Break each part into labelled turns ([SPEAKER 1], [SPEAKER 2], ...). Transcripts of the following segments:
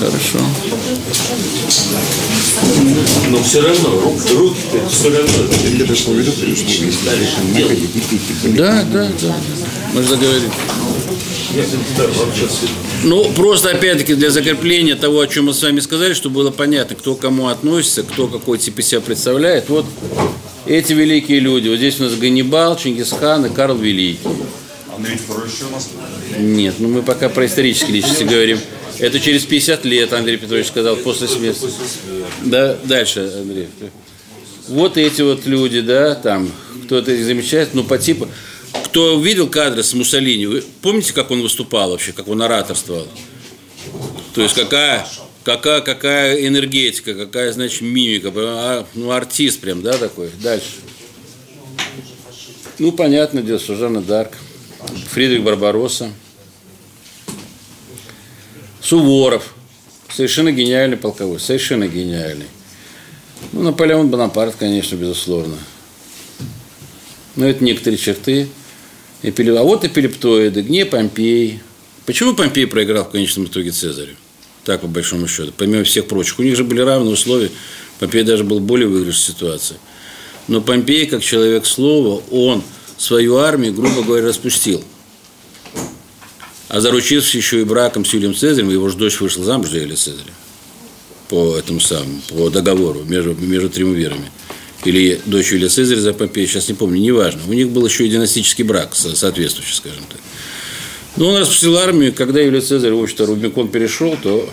[SPEAKER 1] Хорошо.
[SPEAKER 2] Но все равно, руки, руки все равно.
[SPEAKER 1] Да, да, да. Мы же договорились. Ну, просто опять-таки для закрепления того, о чем мы с вами сказали, чтобы было понятно, кто к кому относится, кто какой тип себя представляет. Вот эти великие люди. Вот здесь у нас Ганнибал, Чингисхан и Карл Великий.
[SPEAKER 3] Андрей Петрович еще у нас?
[SPEAKER 1] Нет, ну мы пока про исторические личности говорим. Это через 50 лет, Андрей Петрович сказал, после смерти. Да, дальше, Андрей. Вот эти вот люди, да, там, кто-то их замечает, ну, по типу. Кто видел кадры с Муссолини, вы помните, как он выступал вообще, как он ораторствовал? То есть какая, какая, какая энергетика, какая, значит, мимика, а, ну, артист прям, да, такой. Дальше. Ну, понятно дело, Жанна Дарк, Фридрих Барбаросса, Суворов, совершенно гениальный полководец, совершенно гениальный. Ну, Наполеон Бонапарт, конечно, безусловно. Но это некоторые черты. А вот эпилептоиды, где Помпей. Почему Помпей проиграл в конечном итоге Цезарю? Так, по большому счету. Помимо всех прочих. У них же были равные условия. Помпей даже был более выигрышной ситуации. Но Помпей, как человек слова, он свою армию, грубо говоря, распустил. А заручившись еще и браком с Юлием Цезарем, его же дочь вышла замуж за Юлия Цезаря. По этому самому, по договору между, между триумвирами. Или дочь Юлия Цезаря за Помпея, сейчас не помню, неважно. У них был еще и династический брак со- соответствующий, скажем так. Но он распустил армию, когда Юлий Цезарь, в общем-то, Рубикон перешел, то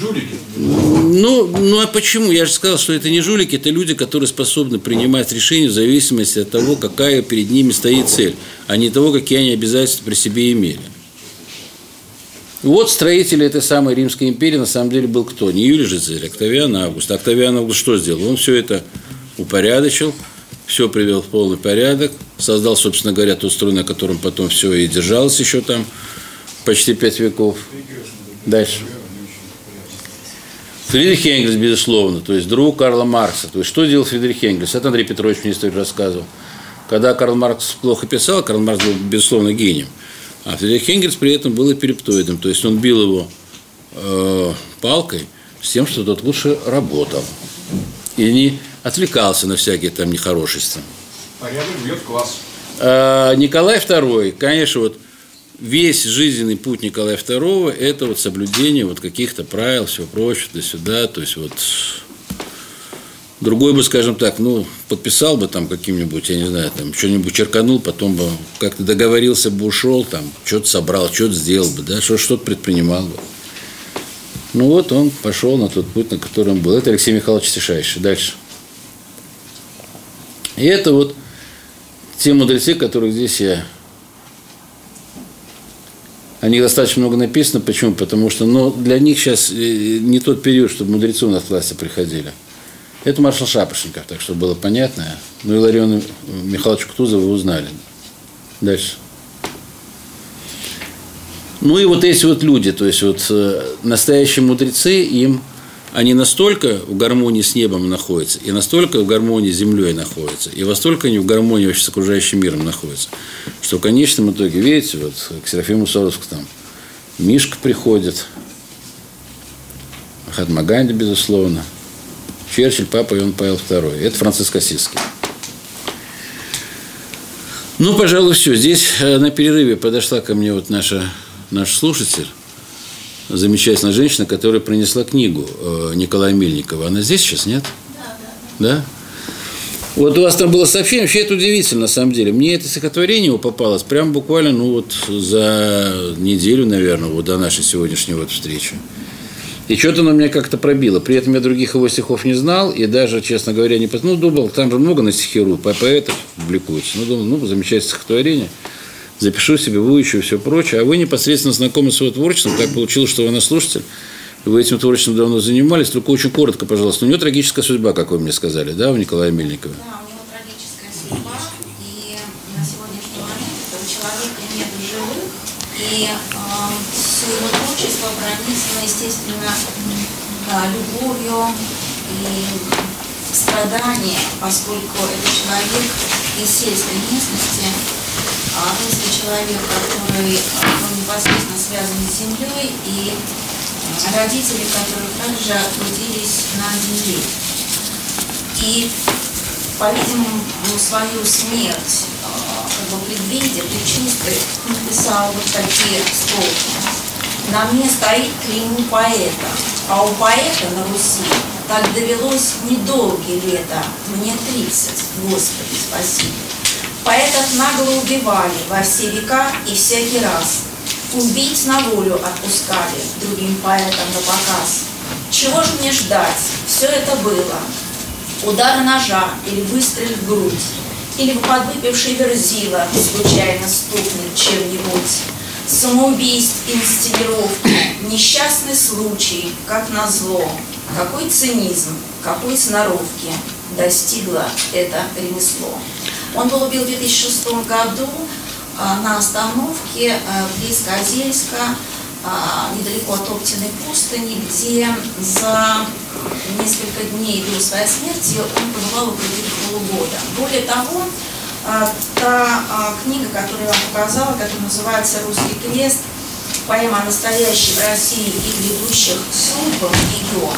[SPEAKER 3] Жулики.
[SPEAKER 1] ну, ну а почему? Я же сказал, что это не жулики, это люди, которые способны принимать решения в зависимости от того, какая перед ними стоит цель, а не того, какие они обязательства при себе имели. Вот строитель этой самой Римской империи на самом деле был кто? Не Юлий же Цезарь, Октавиан Август. Октавиан Август что сделал? Он все это упорядочил, все привел в полный порядок, создал, собственно говоря, тот строй, на котором потом все и держалось еще там почти пять веков. Дальше. Фридрих Энгельс, безусловно, то есть друг Карла Маркса. То есть что делал Фридрих Энгельс? Это Андрей Петрович мне историю рассказывал. Когда Карл Маркс плохо писал, Карл Маркс был, безусловно, гением. А Фридрих Энгельс при этом был эпилептоидом. То есть он бил его э, палкой с тем, что тот лучше работал. И не отвлекался на всякие там нехорошести.
[SPEAKER 3] Порядок бьет класс.
[SPEAKER 1] А Николай II, конечно, вот весь жизненный путь Николая II – это вот соблюдение вот каких-то правил, все прочее, до сюда, то есть вот другой бы, скажем так, ну, подписал бы там каким-нибудь, я не знаю, там, что-нибудь черканул, потом бы как-то договорился бы, ушел, там, что-то собрал, что-то сделал бы, да, что- что-то предпринимал бы. Ну вот он пошел на тот путь, на котором был. Это Алексей Михайлович Тишайший. Дальше. И это вот те мудрецы, которых здесь я... О них достаточно много написано. Почему? Потому что ну, для них сейчас э, не тот период, чтобы мудрецы у нас в классе приходили. Это маршал Шапошников, так что было понятно. Ну и Лариона Михайловича Кутузова вы узнали. Дальше. Ну и вот эти вот люди, то есть вот э, настоящие мудрецы, им они настолько в гармонии с небом находятся, и настолько в гармонии с землей находятся, и настолько они в гармонии вообще с окружающим миром находятся, что в конечном итоге, видите, вот к Серафиму Саровску там Мишка приходит, Махатма безусловно, Черчилль, Папа Иоанн Павел II. Это Франциск Осиский. Ну, пожалуй, все. Здесь э, на перерыве подошла ко мне вот наша, наш слушатель, замечательная женщина, которая принесла книгу э, Николая Мельникова. Она здесь сейчас, нет? Да. Вот у вас там было совсем, вообще это удивительно, на самом деле. Мне это стихотворение попалось прям буквально, ну вот за неделю, наверное, вот до нашей сегодняшней вот встречи. И что-то оно меня как-то пробило. При этом я других его стихов не знал, и даже, честно говоря, не... Ну, думал, там же много на стихи ру, по поэтов публикуется. Ну, думал, ну, замечательное стихотворение. Запишу себе, выучу и все прочее. А вы непосредственно знакомы с его творчеством. Так получилось, что вы наш слушатель. Вы этим творчеством давно занимались. Только очень коротко, пожалуйста. У него трагическая судьба, как вы мне сказали, да, у Николая Мельникова?
[SPEAKER 4] Да, у него трагическая судьба, и на сегодняшний момент этого человека нет в живых, и э, все его творчество пронизано, естественно, да, любовью и страданием, поскольку это человек из сельской местности, а, русский человек, который а, непосредственно связан с землей, и а, родители, которые также трудились на земле. И, по-видимому, свою смерть, а, как бы предвидя, предчувствуя, написал вот такие строки. На мне стоит клеймо поэта, а у поэта на Руси так довелось недолгие лета, мне тридцать, Господи, спасибо. Поэтов нагло убивали во все века и всякий раз. Убийц на волю отпускали другим поэтам на показ. Чего же мне ждать? Все это было. Удары ножа или выстрел в грудь, или подвыпивший верзила случайно стукнет чем-нибудь. Самоубийств, инсценировки, несчастный случай, как назло. Какой цинизм, какой сноровки достигло это ремесло. Он был убит в 2006 году а, на остановке а, близ Козельска, а, недалеко от Оптиной пустыни, где за несколько дней до своей смерти он побывал около полугода. Более того, та книга, которую я вам показала, которая называется «Русский крест», поэма о настоящей в России и грядущих судьбах ее,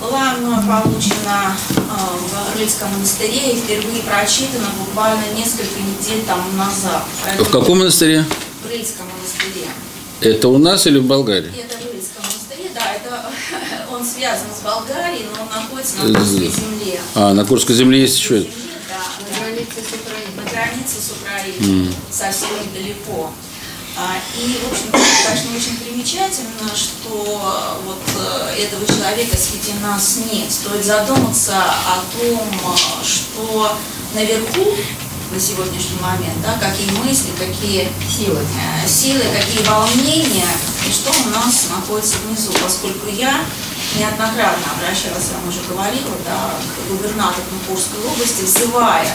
[SPEAKER 4] была мной получена а, в Рыльском монастыре и впервые прочитана буквально несколько недель тому назад.
[SPEAKER 1] В каком монастыре?
[SPEAKER 4] В Рыльском монастыре.
[SPEAKER 1] Это у нас или в Болгарии?
[SPEAKER 4] Это в Рыльском монастыре, да, это он связан с Болгарией, но он находится на Курской земле.
[SPEAKER 1] А, на Курской земле есть еще это?
[SPEAKER 4] Да, на границе с Украиной. На границе с Украиной, mm. совсем недалеко. А, и, в общем, конечно, очень примечательно, что вот э, этого человека среди нас нет. Стоит задуматься о том, э, что наверху на сегодняшний момент, да, какие мысли, какие силы, э, силы, какие волнения, и что у нас находится внизу, поскольку я неоднократно обращалась, я вам уже говорила, да, к губернатору Курской области, взывая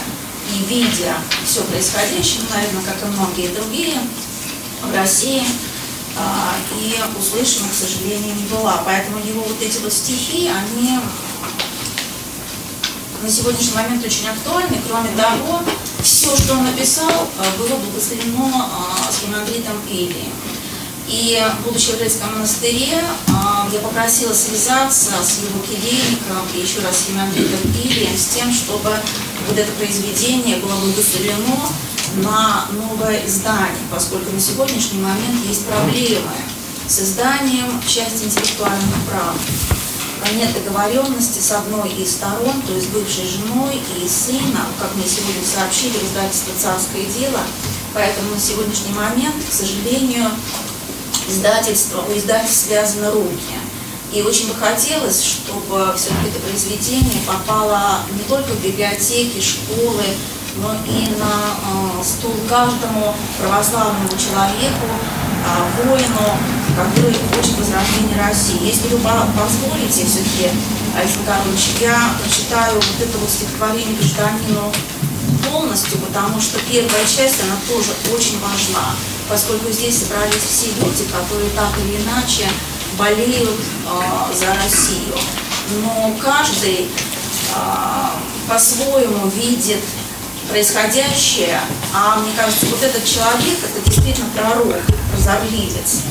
[SPEAKER 4] и видя все происходящее, наверное, как и многие другие, в России а, и услышана, к сожалению, не была. Поэтому его вот эти вот стихи, они на сегодняшний момент очень актуальны. Кроме того, все, что он написал, а, было благословено а, с Гимандритом Илием. И, будучи в Рыльском монастыре, я попросила связаться с его келейником и еще раз с Гимандритом Илием с тем, чтобы вот это произведение было благословено на новое издание, поскольку на сегодняшний момент есть проблемы с изданием части интеллектуальных прав. Нет договоренности с одной из сторон, то есть бывшей женой и сыном, как мне сегодня сообщили в издательстве «Царское дело», поэтому на сегодняшний момент, к сожалению, издательство, у издательств связаны руки. И очень бы хотелось, чтобы все-таки это произведение попало не только в библиотеки, школы, но и на э, стул каждому православному человеку, э, воину, который хочет возрождения России. Если вы позволите, все-таки, Александр Карпович, я прочитаю вот это вот стихотворение гражданину полностью, потому что первая часть, она тоже очень важна, поскольку здесь собрались все люди, которые так или иначе болеют э, за Россию. Но каждый э, по-своему видит происходящее, а мне кажется, вот этот человек, это действительно пророк, прозорливец,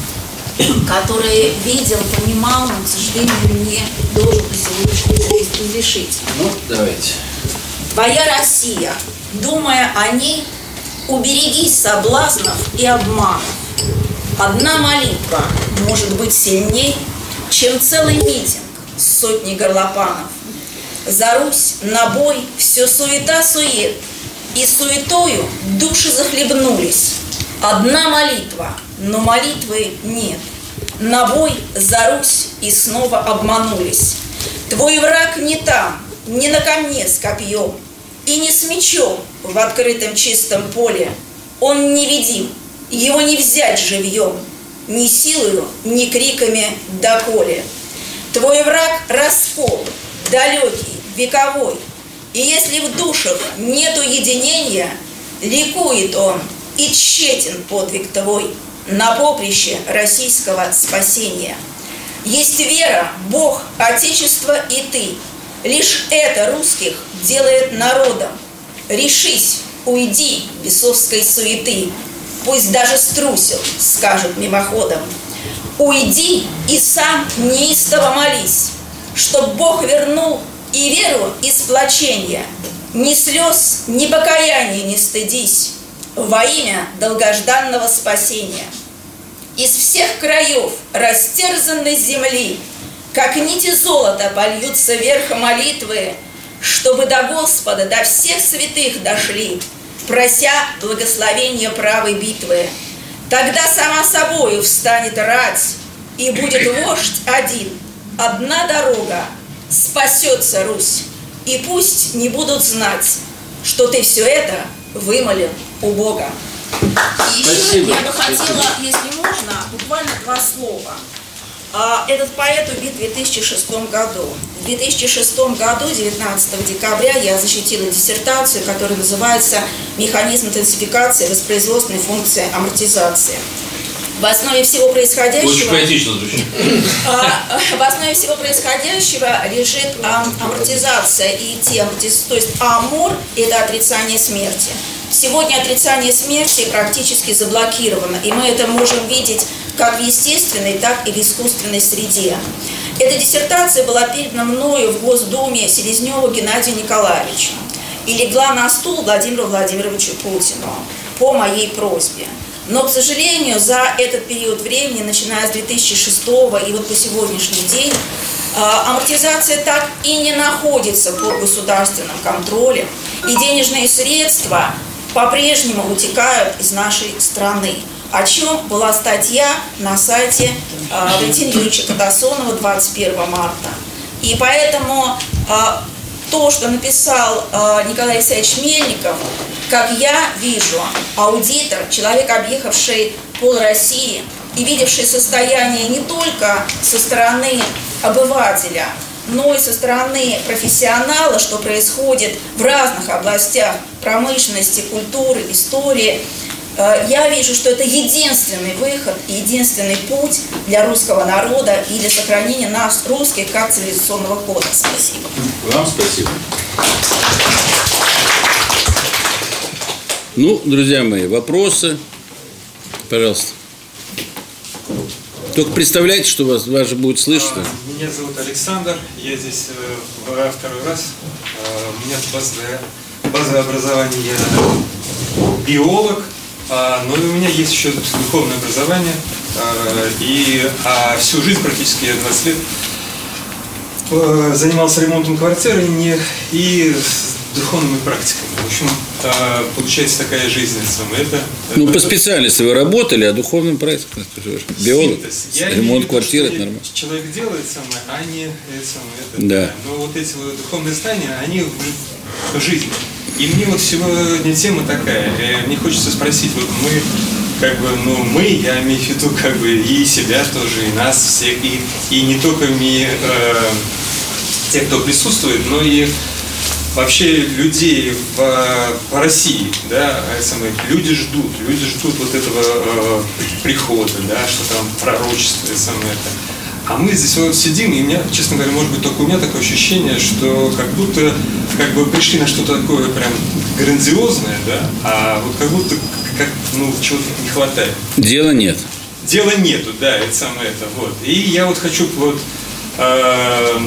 [SPEAKER 4] который видел, понимал, но, к сожалению, не должен на сегодняшний день разрешить.
[SPEAKER 1] Ну, давайте.
[SPEAKER 4] Твоя Россия, думая о ней, уберегись соблазнов и обманов. Одна молитва может быть сильней, чем целый митинг с сотней горлопанов. За Русь, на бой, все суета-сует – и суетою души захлебнулись. Одна молитва, но молитвы нет. На бой за Русь и снова обманулись. Твой враг не там, не на камне с копьем, и не с мечом в открытом чистом поле. Он невидим, его не взять живьем, ни силою, ни криками доколе. Твой враг раскол, далекий, вековой, и если в душах нет уединения, ликует он, и тщетен подвиг твой на поприще российского спасения. Есть вера, Бог, Отечество и ты. Лишь это русских делает народом. Решись,
[SPEAKER 5] уйди бесовской суеты, пусть даже струсил, скажут мимоходом. Уйди и сам неистово молись, чтоб Бог вернул и веру, и сплочение. Ни слез, ни покаяния не стыдись во имя долгожданного спасения. Из всех краев растерзанной земли, как нити золота польются вверх молитвы, чтобы до Господа, до всех святых дошли, прося благословения правой битвы. Тогда сама собою встанет рать, и будет вождь один, одна дорога, спасется Русь, и пусть не будут знать, что ты все это вымолил у Бога.
[SPEAKER 4] И еще
[SPEAKER 1] Спасибо.
[SPEAKER 4] я бы хотела, если можно, буквально два слова. А, Этот поэт убит в 2006 году. В 2006 году, 19 декабря, я защитила диссертацию, которая называется «Механизм интенсификации воспроизводственной функции амортизации». В основе всего
[SPEAKER 2] Очень
[SPEAKER 4] происходящего...
[SPEAKER 2] поэтично звучит.
[SPEAKER 4] А, В основе всего происходящего лежит ам- амортизация и те амортиз- то есть амор – это отрицание смерти. Сегодня отрицание смерти практически заблокировано, и мы это можем видеть как в естественной, так и в искусственной среде. Эта диссертация была передана мною в Госдуме Селезневу Геннадию Николаевичу и легла на стул Владимиру Владимировичу Путину по моей просьбе. Но, к сожалению, за этот период времени, начиная с 2006 и вот по сегодняшний день, а, амортизация так и не находится под государственным контролем, и денежные средства по-прежнему утекают из нашей страны. О чем была статья на сайте а, Валентина Юрьевича Катасонова 21 марта. И поэтому а, то, что написал а, Николай Алексеевич Мельников, как я вижу, аудитор, человек, объехавший пол России и видевший состояние не только со стороны обывателя, но и со стороны профессионала, что происходит в разных областях промышленности, культуры, истории, э, я вижу, что это единственный выход, и единственный путь для русского народа и для сохранения нас, русских, как цивилизационного кода. Спасибо.
[SPEAKER 1] Вам спасибо. Ну, друзья мои, вопросы? Пожалуйста. Только представляйте, что вас, вас же будет слышно.
[SPEAKER 6] А, Меня зовут Александр, я здесь э, во второй раз. А, У меня базовое, базовое образование, я биолог, но и у меня есть еще духовное образование. а, И а всю жизнь, практически я 20 лет, э, занимался ремонтом квартиры не, и духовными практиками. В общем, а, получается такая жизнь. самое Это,
[SPEAKER 1] Ну, по
[SPEAKER 6] это-
[SPEAKER 1] специальности вы работали, а ты живешь? Биолог.
[SPEAKER 6] Я
[SPEAKER 1] ремонт квартиры, это нормально.
[SPEAKER 6] Человек делает самое, а не это самое. Это,
[SPEAKER 1] Да.
[SPEAKER 6] Но вот эти вот духовные знания, они в, в жизни. И мне вот сегодня тема такая. э, Мне хочется спросить, вот мы, как бы, ну, мы, я имею в виду, как бы, и себя тоже, и нас всех, и, и не только ми, э, те, кто присутствует, но и вообще людей в, в России, да, самое, люди ждут, люди ждут вот этого э, прихода, да, что там пророчество и самое это. А мы здесь вот сидим, и у меня, честно говоря, может быть, только у меня такое ощущение, что как будто как бы пришли на что-то такое прям грандиозное, да, а вот как будто как, ну, чего-то не хватает.
[SPEAKER 1] Дела нет.
[SPEAKER 6] Дела нету, да, это самое это, вот. И я вот хочу вот, э,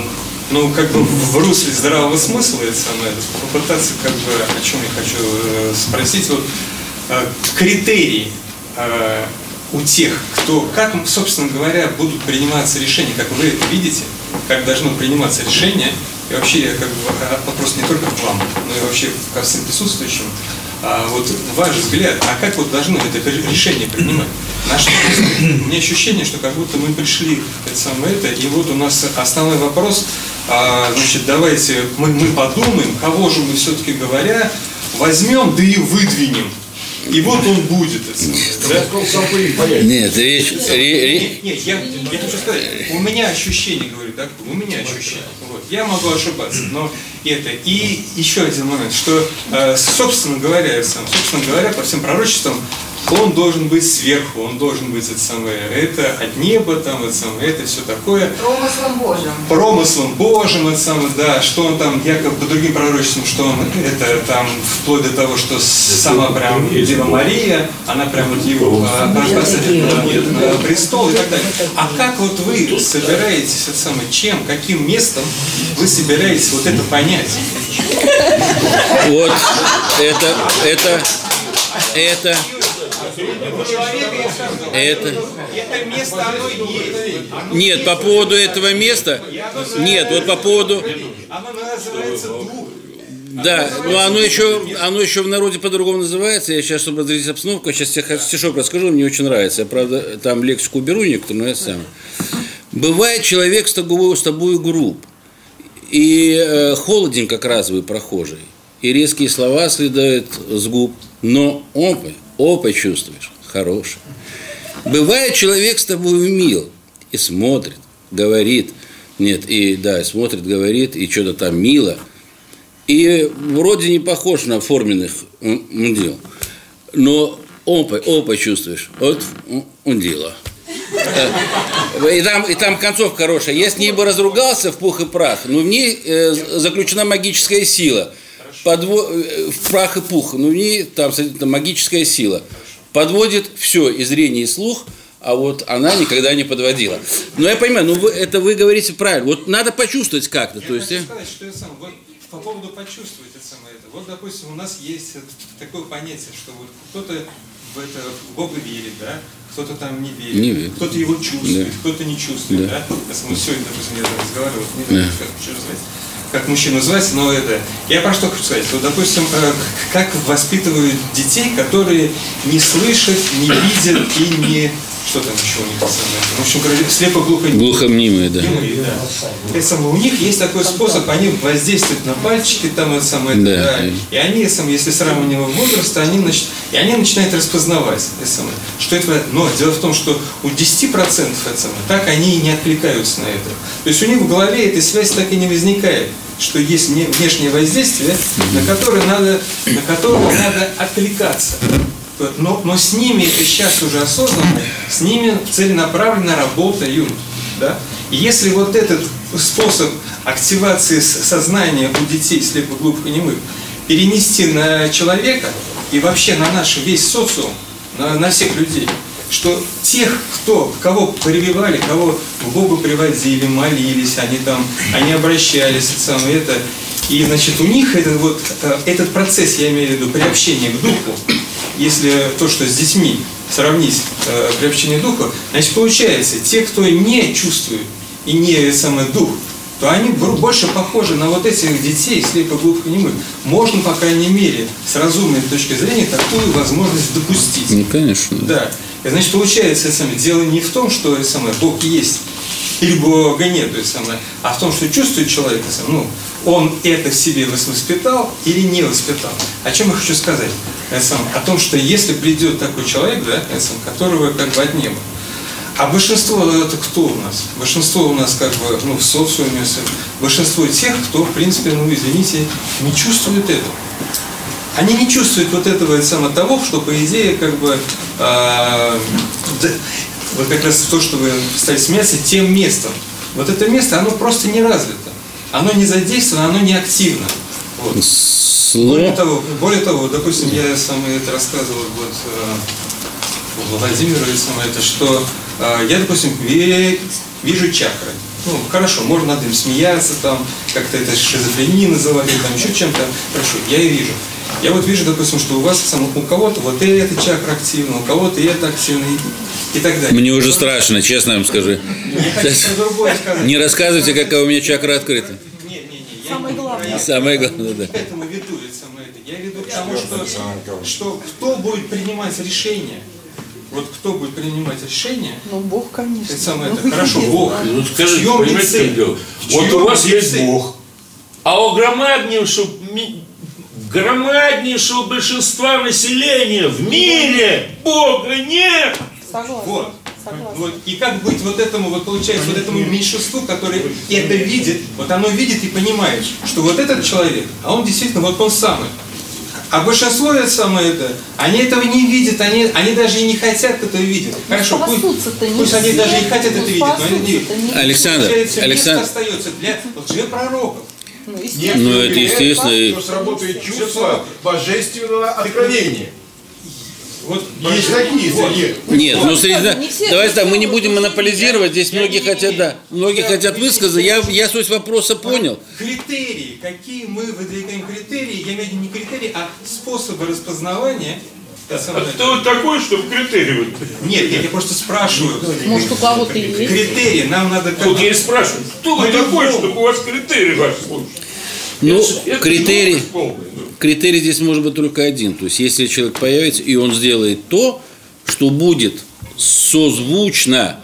[SPEAKER 6] ну, как бы в русле здравого смысла, это самое, попытаться, как бы, о чем я хочу э, спросить, вот, э, критерии э, у тех, кто, как, собственно говоря, будут приниматься решения, как вы это видите, как должно приниматься решение, и вообще, как бы, вопрос не только к вам, но и вообще ко всем присутствующим, а вот ваш взгляд, а как вот должно это решение принимать? На что? У меня ощущение, что как будто мы пришли это самое это, и вот у нас основной вопрос, а, значит, давайте мы, мы подумаем, кого же мы все-таки говоря возьмем, да и выдвинем. И вот он будет. Это самое, да?
[SPEAKER 1] Нет, речь...
[SPEAKER 6] Нет, нет, я, я хочу сказать, у меня ощущение, говорю, так, у меня ощущение. Вот. Я могу ошибаться, но это. И еще один момент, что, э, собственно говоря, сам, собственно говоря, по всем пророчествам, он должен быть сверху, он должен быть это самое, это от неба, там, это самое, это все такое.
[SPEAKER 7] Промыслом Божьим.
[SPEAKER 6] Промыслом Божьим, это самое, да, что он там, якобы по другим пророчествам, что он, это там, вплоть до того, что сама прям Дева Мария, она прям вот его а, посадит на, на престол и так далее. А как вот вы собираетесь, это самое, чем, каким местом вы собираетесь вот это понять?
[SPEAKER 1] Вот это, это, это, это. Нет, по поводу этого места, нет, вот по поводу, да, но оно еще, оно еще в народе по-другому называется. Я сейчас, чтобы разрядить обстановку, сейчас стишок расскажу, мне очень нравится. Я, правда, там лексику уберу некоторую, но это самое. Бывает человек с тобой, с тобой груб, и э, холоден, как разовый прохожий, и резкие слова следуют с губ, но опы, опы чувствуешь, хороший. Бывает человек с тобой мил и смотрит, говорит, нет, и да, смотрит, говорит, и что-то там мило, и вроде не похож на форменных м, мудил, но опа, опа чувствуешь, вот он дело. И там, и там концовка хорошая. Я с ней бы разругался в пух и прах, но в ней э, заключена магическая сила. Подво... э, В прах и пух, но в ней там, смотрите, магическая сила. Подводит все, и зрение, и слух, а вот она никогда не подводила. Но я понимаю, ну вы, это вы говорите правильно. Вот надо почувствовать как-то.
[SPEAKER 6] Я
[SPEAKER 1] То есть,
[SPEAKER 6] хочу
[SPEAKER 1] э,
[SPEAKER 6] сказать, что это самое, вот по поводу почувствовать это самое это. Вот, допустим, у нас есть такое понятие, что вот кто-то в это в Бога верит, да, кто-то там не верит,
[SPEAKER 1] Не верит.
[SPEAKER 6] кто-то его чувствует,
[SPEAKER 1] Да.
[SPEAKER 6] кто-то не чувствует,
[SPEAKER 1] Да.
[SPEAKER 6] да. Мы сегодня, допустим, я разговаривал, не знаю, как еще назвать, как мужчина называется, но это. Я про что хочу сказать. Вот, допустим, э, как воспитывают детей, которые не слышат, не видят и не что там еще у них самое. В общем, говоря, слепо-глухо
[SPEAKER 1] глухомнимые, да.
[SPEAKER 6] Прямые, да. Это самое, у них есть такой способ, они воздействуют на пальчики, там это самое,
[SPEAKER 1] Да.
[SPEAKER 6] да. и они, сам, если сравнивать возраста, они, нач- и они начинают распознавать, это самое, что это, но дело в том, что у 10% это самое, так они и не откликаются на это. То есть у них в голове эта связь так и не возникает что есть вне- внешнее воздействие, на которое надо, на которое надо откликаться. Но, но с ними это сейчас уже осознанно, с ними целенаправленно работают. Да? И если вот этот способ активации сознания у детей слепоглухонемых перенести на человека и вообще на наш весь социум, на, на всех людей, что тех, кто, кого прививали, кого к Богу приводили, молились, они там, они обращались, это самое это, и значит у них этот вот э, этот процесс, я имею в виду приобщение к духу, если то, что с детьми сравнить э, приобщение к духу, значит получается, те, кто не чувствует и не э, самый дух, то они больше похожи на вот этих детей слепоглухонемых. Можно, по крайней мере, с разумной точки зрения такую возможность допустить.
[SPEAKER 1] Ну, конечно.
[SPEAKER 6] Да. И, значит, получается, это самое, дело не в том, что самое, Бог есть, или Бога нет, это самое, а в том, что чувствует человек, самое, ну, он это в себе вос- воспитал или не воспитал. О чем я хочу сказать? Самое, о том, что если придет такой человек, да, самое, которого как бы от неба, а большинство это кто у нас? Большинство у нас как бы ну, в социуме, большинство тех, кто, в принципе, ну извините, не чувствует этого. Они не чувствуют вот этого это самое того, что по идее как бы да, вот как раз то, что вы стали смеяться, тем местом. Вот это место, оно просто не развито. Оно не задействовано, оно не активно. Вот. Более того, более того, допустим, я сам это рассказывал вот э, Владимиру и самое это, что э, я, допустим, вижу чакры. Ну, хорошо, можно над им смеяться, там, как-то это шизофренией называть, или там еще чем-то. Хорошо, я и вижу. Я вот вижу, допустим, что у вас сам, у кого-то вот и эта чакра активна, у кого-то и это активно, и, и так далее.
[SPEAKER 1] Мне уже страшно, честно вам скажу.
[SPEAKER 6] Сказать.
[SPEAKER 1] Не рассказывайте, какая у меня чакра открыта.
[SPEAKER 6] Самое главное.
[SPEAKER 1] Да.
[SPEAKER 6] К этому веду это самое это. Я веду к тому, что, что кто будет принимать решение, вот кто будет принимать решение,
[SPEAKER 7] Ну, Бог, конечно.
[SPEAKER 6] это самое это, хорошо, Бог.
[SPEAKER 2] Ну, скажите, понимаете, дело? Вот у вас есть? Бог, а у громаднейшего, громаднейшего большинства населения в мире Бога нет.
[SPEAKER 7] Согласна.
[SPEAKER 6] Вот.
[SPEAKER 7] Согласна.
[SPEAKER 6] Вот. И как быть вот этому, вот получается, вот этому меньшинству, которое это видит, вот оно видит и понимает, что вот этот человек, а он действительно вот он самый. А большинство это самое это, они этого не видят, они, они даже и не хотят этого видеть. Хорошо, пусть,
[SPEAKER 7] не
[SPEAKER 6] пусть они
[SPEAKER 7] все,
[SPEAKER 6] даже и хотят
[SPEAKER 7] ну,
[SPEAKER 6] это видеть, но они не видят.
[SPEAKER 1] Александр,
[SPEAKER 6] Получается,
[SPEAKER 1] Александр,
[SPEAKER 6] место остается для лжепророков.
[SPEAKER 7] Ну,
[SPEAKER 8] Нет,
[SPEAKER 7] естественно.
[SPEAKER 1] Ну, это естественно,
[SPEAKER 8] Что сработает чувство божественного откровения.
[SPEAKER 6] Вот
[SPEAKER 8] Есть такие среди
[SPEAKER 1] Нет, ну среди...
[SPEAKER 7] не
[SPEAKER 1] так, мы не будем монополизировать, здесь многие хотят, да, многие хотят высказаться. Я, я суть вопроса понял.
[SPEAKER 6] Критерии, какие мы выдвигаем критерии, я имею в виду не критерии, а способы распознавания.
[SPEAKER 2] А кто вы такой, чтобы критерий вот?
[SPEAKER 6] Нет, нет, я просто спрашиваю.
[SPEAKER 7] Может, у кого-то есть.
[SPEAKER 6] Критерии нам надо
[SPEAKER 2] Вот я и спрашиваю, кто вы такой, чтобы у вас критерий ваш слушать?
[SPEAKER 1] Ну,
[SPEAKER 2] Это
[SPEAKER 1] критерий,
[SPEAKER 2] ну.
[SPEAKER 1] критерий здесь может быть только один. То есть, если человек появится, и он сделает то, что будет созвучно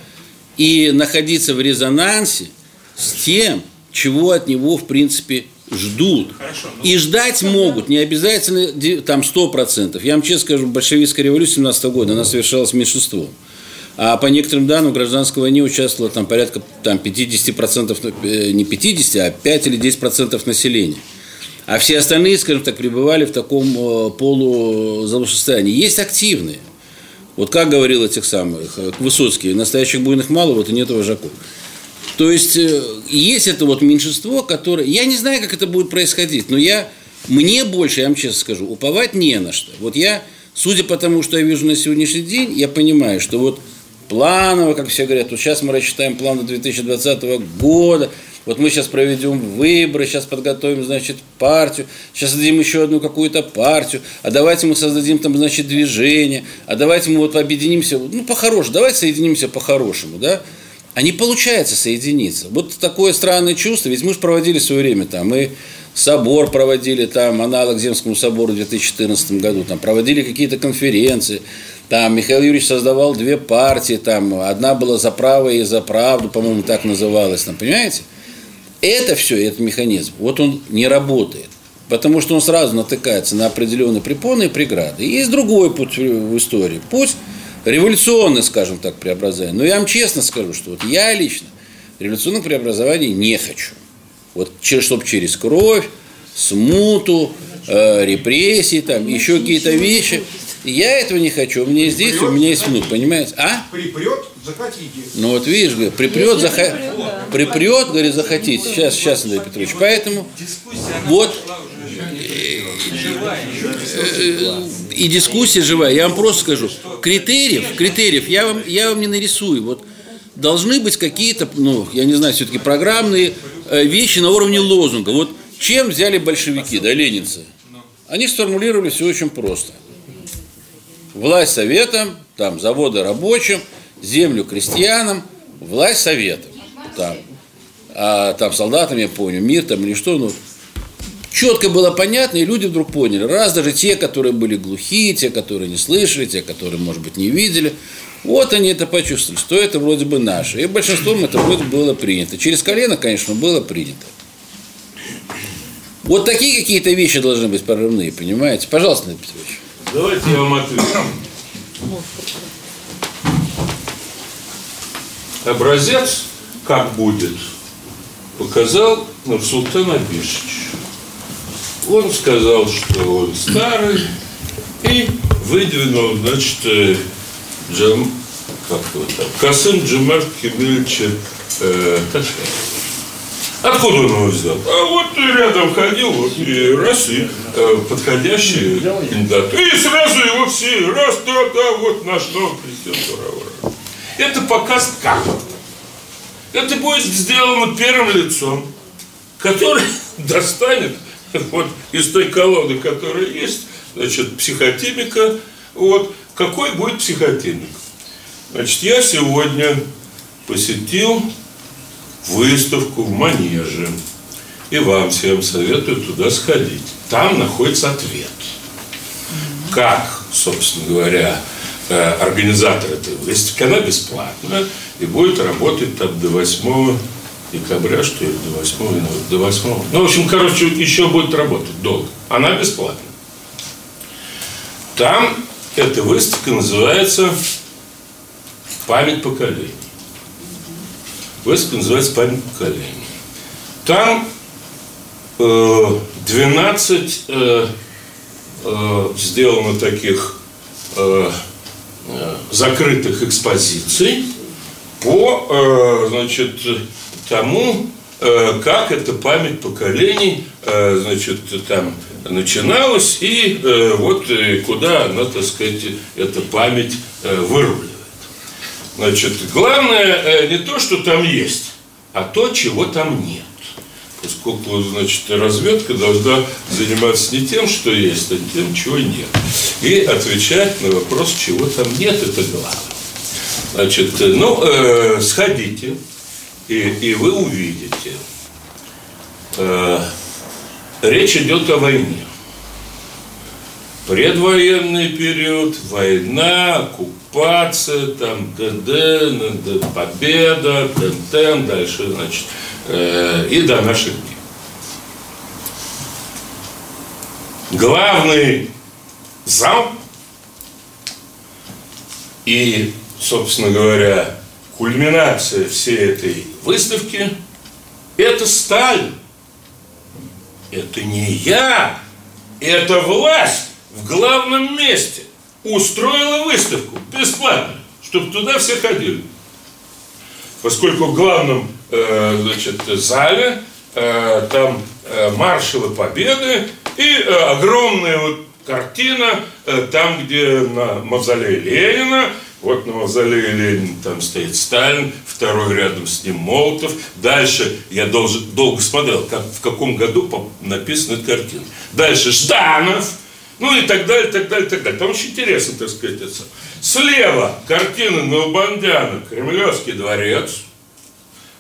[SPEAKER 1] и находиться в резонансе с тем, чего от него, в принципе, ждут.
[SPEAKER 6] Хорошо, ну-
[SPEAKER 1] И ждать могут, не обязательно там 100%. Я вам честно скажу, большевистская революция 17 года, она совершалась меньшинством. А по некоторым данным в гражданской войне участвовало там порядка там, 50%, э, не 50, а 5 или 10% населения. А все остальные, скажем так, пребывали в таком э, полузалом состоянии. Есть активные. Вот как говорил этих самых э, Высоцкий, настоящих буйных мало, вот и нет вожаков. То есть есть это вот меньшинство, которое... Я не знаю, как это будет происходить, но я... Мне больше, я вам честно скажу, уповать не на что. Вот я, судя по тому, что я вижу на сегодняшний день, я понимаю, что вот планово, как все говорят, вот сейчас мы рассчитаем план до 2020 года, вот мы сейчас проведем выборы, сейчас подготовим, значит, партию, сейчас создадим еще одну какую-то партию, а давайте мы создадим там, значит, движение, а давайте мы вот объединимся, ну, по-хорошему, давайте соединимся по-хорошему, да, а не получается соединиться. Вот такое странное чувство, ведь мы же проводили свое время там, мы собор проводили там, аналог Земскому собору в 2014 году, там проводили какие-то конференции, там Михаил Юрьевич создавал две партии, там одна была за право и за правду, по-моему, так называлась, там, понимаете? Это все, этот механизм, вот он не работает. Потому что он сразу натыкается на определенные препоны и преграды. И есть другой путь в истории. Путь революционный, скажем так, преобразование. Но я вам честно скажу, что вот я лично революционных преобразований не хочу. Вот чтобы через кровь, смуту, э, репрессии, там, еще какие-то вещи. Я этого не хочу. У меня есть дети, у меня есть внук, понимаете? А?
[SPEAKER 8] Припрет, захотите.
[SPEAKER 1] Ну вот видишь, говорю, припрет, заха... припрет, говорит, захотите. Сейчас, сейчас, Андрей Петрович. Поэтому вот э, и дискуссия живая. Я вам просто скажу, критериев, критериев я вам, я вам не нарисую. Вот должны быть какие-то, ну, я не знаю, все-таки программные э, вещи на уровне лозунга. Вот чем взяли большевики, да, ленинцы? Они сформулировали все очень просто. Власть советам, там, заводы рабочим, землю крестьянам, власть советам. Там, а там солдатам, я помню, мир там или что, ну, четко было понятно, и люди вдруг поняли. Раз даже те, которые были глухие, те, которые не слышали, те, которые, может быть, не видели, вот они это почувствовали, что это вроде бы наше. И большинством это вроде было принято. Через колено, конечно, было принято. Вот такие какие-то вещи должны быть прорывные, понимаете? Пожалуйста, Андрей Петрович.
[SPEAKER 2] Давайте я вам отвечу. Образец, как будет, показал Нурсултан Абишевич. Он сказал, что он старый, и выдвинул, значит, э, Джам, как его там, Касым Джамарт Кемельевича э, Ташкент. Откуда он его взял? А вот рядом ходил, вот и раз, и э, подходящие кандидаты. И сразу его все, раз, да, да, вот наш новый президент, ура, ура. Это показ как. Это будет сделано первым лицом, который достанет вот из той колоды, которая есть, значит, психотипика, вот, какой будет психотипик. Значит, я сегодня посетил выставку в Манеже. И вам всем советую туда сходить. Там находится ответ. Как, собственно говоря, э, организатор этой выставки, она бесплатна и будет работать там до 8 декабря, что ли, до 8 января, до 8. Ну, в общем, короче, еще будет работать долго. Она бесплатна. Там эта выставка называется «Память поколений». Выставка называется «Память поколений». Там э, 12 э, э, сделано таких э, закрытых экспозиций по значит, тому, как эта память поколений значит, там начиналась и вот куда она, так сказать, эта память э, выруливает. Значит, главное э, не то, что там есть, а то, чего там нет. Поскольку, значит, разведка должна заниматься не тем, что есть, а тем, чего нет. И отвечать на вопрос, чего там нет, это главное. Значит, э, ну, э, сходите, и, и вы увидите. Э, речь идет о войне. Предвоенный период, война, оккупация, там, НД, победа, ТНТ, дальше, значит, э, и до наших дней. Главный зал и, собственно говоря, кульминация всей этой выставки – это Сталин. Это не я, это власть в главном месте устроила выставку бесплатно, чтобы туда все ходили. Поскольку в главном э, значит, зале э, там э, маршалы победы и э, огромная вот картина э, там, где на мавзолее Ленина, вот на мавзолее Ленина там стоит Сталин, второй рядом с ним Молотов. Дальше я должен, долго смотрел, как, в каком году написана картина. Дальше Жданов, ну и так далее, так далее, так далее. Там очень интересно, так сказать, это. Слева картина Налбандяна, Кремлевский дворец.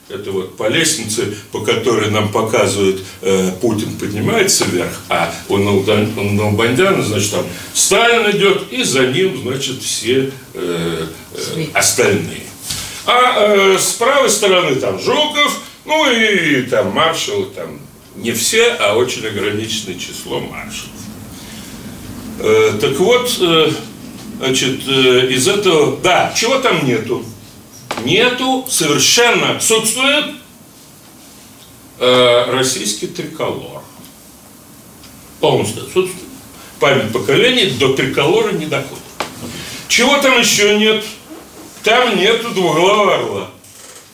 [SPEAKER 2] Это вот по лестнице, по которой нам показывают, э, Путин поднимается вверх, а у Налбандяна, значит, там Сталин идет, и за ним, значит, все э, э, остальные. А э, с правой стороны там Жуков, ну и там маршалы, там не все, а очень ограниченное число маршалов. Э, так вот, э, значит, э, из этого, да, чего там нету? Нету, совершенно отсутствует российский триколор. Полностью отсутствует. Память поколений до триколора не доходит. Чего там еще нет? Там нету двуглавого орла.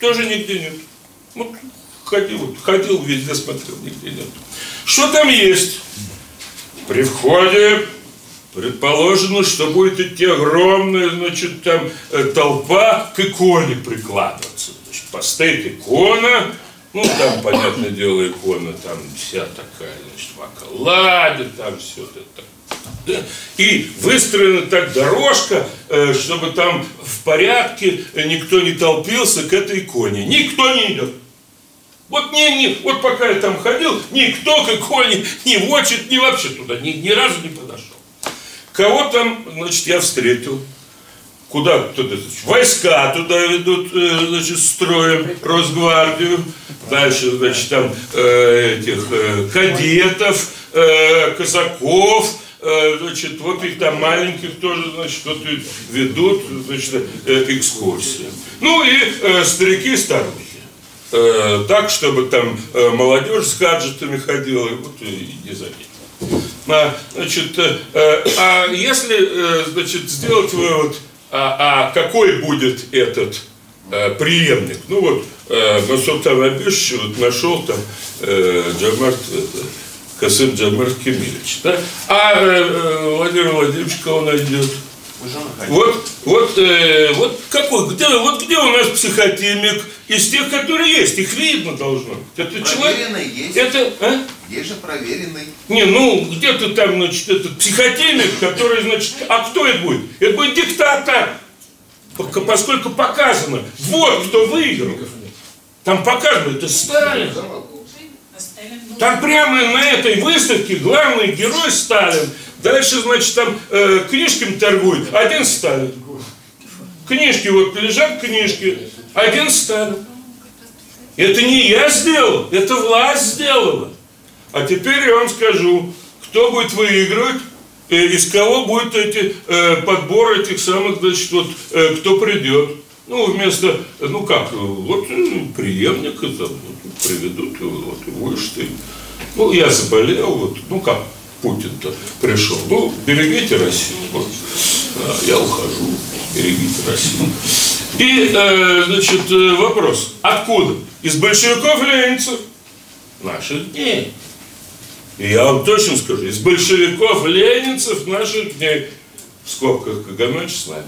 [SPEAKER 2] Тоже нигде нет. Вот ходил, ходил везде, смотрел, нигде нет. Что там есть? При входе предположено, что будет идти огромная, значит, там э, толпа к иконе прикладываться. Значит, постоит икона, ну, там, понятное дело, икона там вся такая, значит, в окладе, там все это да? И выстроена так дорожка, э, чтобы там в порядке никто не толпился к этой иконе. Никто не идет. Вот, не, не, вот пока я там ходил, никто к иконе ни в очередь, ни вообще туда ни, ни разу не подошел. Кого там, значит, я встретил. Куда туда? значит, Войска туда ведут, э, значит, строим, Росгвардию. Дальше, значит, там э, этих э, кадетов, э, казаков, э, значит, вот их там маленьких тоже, значит, вот ведут, значит, э, экскурсии. Ну и э, старики и старухи. Э, так, чтобы там э, молодежь с гаджетами ходила, вот и не заметил. А, значит, э, э, а если, э, значит, сделать вывод, а, а какой будет этот э, преемник? Ну вот, э, Масултан Абишевич вот нашел там э, Джамарт, это, Касым Джамарт Кемирович, да? А э, э, Владимир Владимирович кого найдет? Вот, вот, э, вот какой, где, вот где у нас психотемик из тех, которые есть, их видно должно. Это человек,
[SPEAKER 8] Проверенный есть.
[SPEAKER 2] это, а?
[SPEAKER 8] Есть же проверенный.
[SPEAKER 2] Не, ну, где-то там, значит, этот психотемик, который, значит, а кто это будет? Это будет диктатор. Поскольку показано, вот кто выиграл. Там показано, это Сталин. Там прямо на этой выставке главный герой Сталин. Дальше, значит, там э, книжками торгуют. Один Сталин. Книжки, вот лежат книжки. Сталин. Это не я сделал, это власть сделала. А теперь я вам скажу, кто будет выигрывать, э, из кого будет эти э, подбор этих самых, значит, вот, э, кто придет. Ну, вместо, ну как, вот э, преемника там, вот, приведут, вот, и будешь ты. Ну, я заболел, вот, ну как, Путин-то пришел. Ну, берегите Россию. Вот. А, Я ухожу. Берегите Россию. И, э, значит, э, вопрос. Откуда? Из большевиков ленинцев? Наших дней. И я вам точно скажу, из большевиков ленинцев наших дней в скобках Каганович с нами.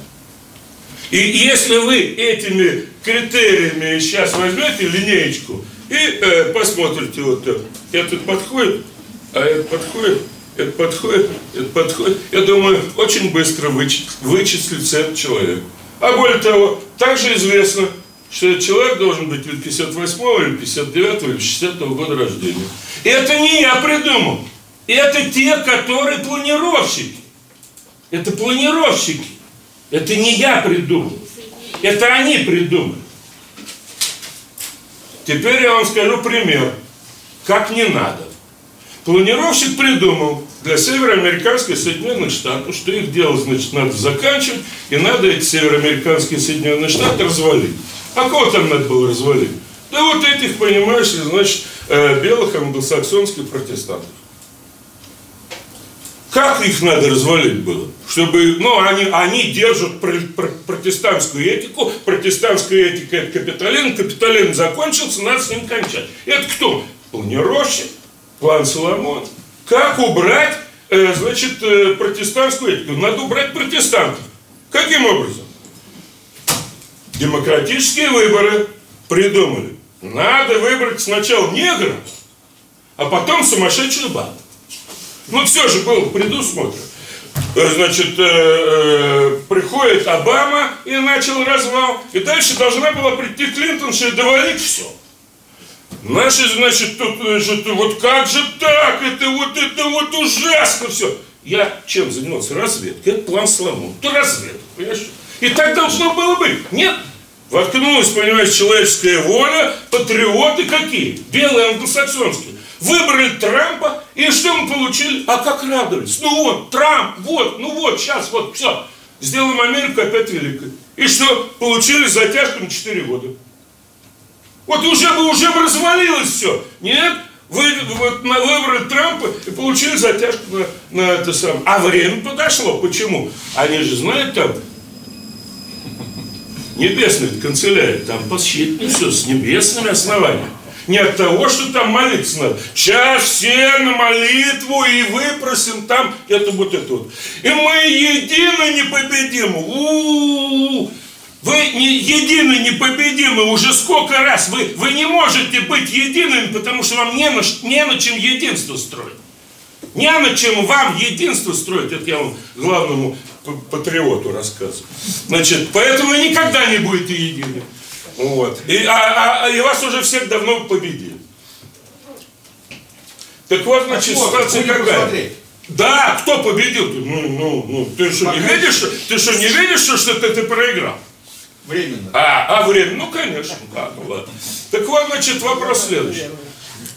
[SPEAKER 2] И если вы этими критериями сейчас возьмете линеечку и э, посмотрите вот это, этот подходит, а этот подходит, это подходит, это подходит, я думаю, очень быстро вычислится этот человек. А более того, также известно, что этот человек должен быть или 58 или 59 или 60 года рождения. И это не я придумал. Это те, которые планировщики. Это планировщики. Это не я придумал. Это они придумали. Теперь я вам скажу пример. Как не надо. Планировщик придумал для североамериканских Соединенных Штатов, что их дело, значит, надо заканчивать, и надо эти североамериканские Соединенные Штаты развалить. А кого там надо было развалить? Да вот этих, понимаешь значит, э, белых англосаксонских протестантов. Как их надо развалить было? Чтобы, ну, они, они держат пр- пр- протестантскую этику, протестантская этика это капитализм, капитализм закончился, надо с ним кончать. Это кто? Планировщик, план Соломон. Как убрать, э, значит, э, протестантскую этику? Надо убрать протестантов. Каким образом? Демократические выборы придумали. Надо выбрать сначала негра, а потом сумасшедшую бабу. Ну, все же было предусмотрено. Э, Значит, э, э, приходит Обама и начал развал. И дальше должна была прийти Клинтон, и довалить все. Наши, значит, тут, значит, вот как же так? Это вот, это вот ужасно все. Я чем занимался? Разведкой. Это план Соломон. Это разведка, понимаешь? И так должно было быть. Нет. Воткнулась, понимаешь, человеческая воля, патриоты какие? Белые англосаксонские. Выбрали Трампа, и что мы получили? А как радовались? Ну вот, Трамп, вот, ну вот, сейчас, вот, все. Сделаем Америку опять великой. И что? Получили затяжку на 4 года. Вот уже бы, уже бы развалилось все. Нет? Вы вот, на- выбрали Трампа и получили затяжку на, на это самое. А время подошло. Почему? Они же знают там, небесная канцелярия, там посчитано все с небесными основаниями. Не от того, что там молиться надо. Сейчас все на молитву и выпросим там это вот это вот. И мы едины непобедимы. У-у-у. Вы не едины непобедимы уже сколько раз. Вы, вы не можете быть едиными, потому что вам не на, не на чем единство строить. Не на чем вам единство строить. Это я вам главному патриоту рассказываю. Значит, поэтому вы никогда не будете едины. Вот. И, а, а- а- и вас уже всех давно победили. Так вот, значит,
[SPEAKER 3] Посмотрим,
[SPEAKER 2] ситуация какая?
[SPEAKER 3] посмотреть.
[SPEAKER 2] Да, кто победил? Ну, ну, ну, ты что, не видишь, ты что, не видишь, что, что ты, ты проиграл?
[SPEAKER 3] Временно.
[SPEAKER 2] А, а время? Ну, конечно. А, ну, ладно. Так вот, значит, вопрос следующий.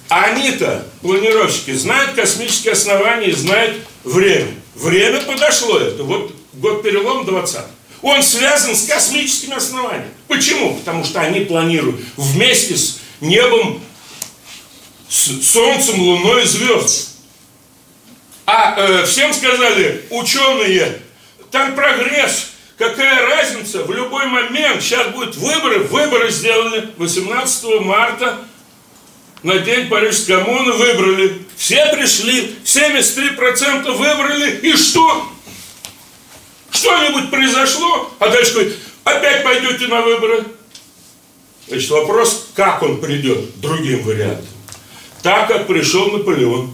[SPEAKER 2] Они-то, планировщики, знают космические основания и знают время. Время подошло это. Вот год перелом 20 Он связан с космическими основаниями. Почему? Потому что они планируют вместе с небом, с Солнцем, Луной и звездами. А э, всем сказали, ученые, там прогресс, какая разница, в любой момент, сейчас будут выборы, выборы сделали 18 марта, на день Парижской коммуны выбрали. Все пришли, 73% выбрали, и что? Что-нибудь произошло? А дальше говорит, опять пойдете на выборы? Значит, вопрос, как он придет, другим вариантом. Так, как пришел Наполеон.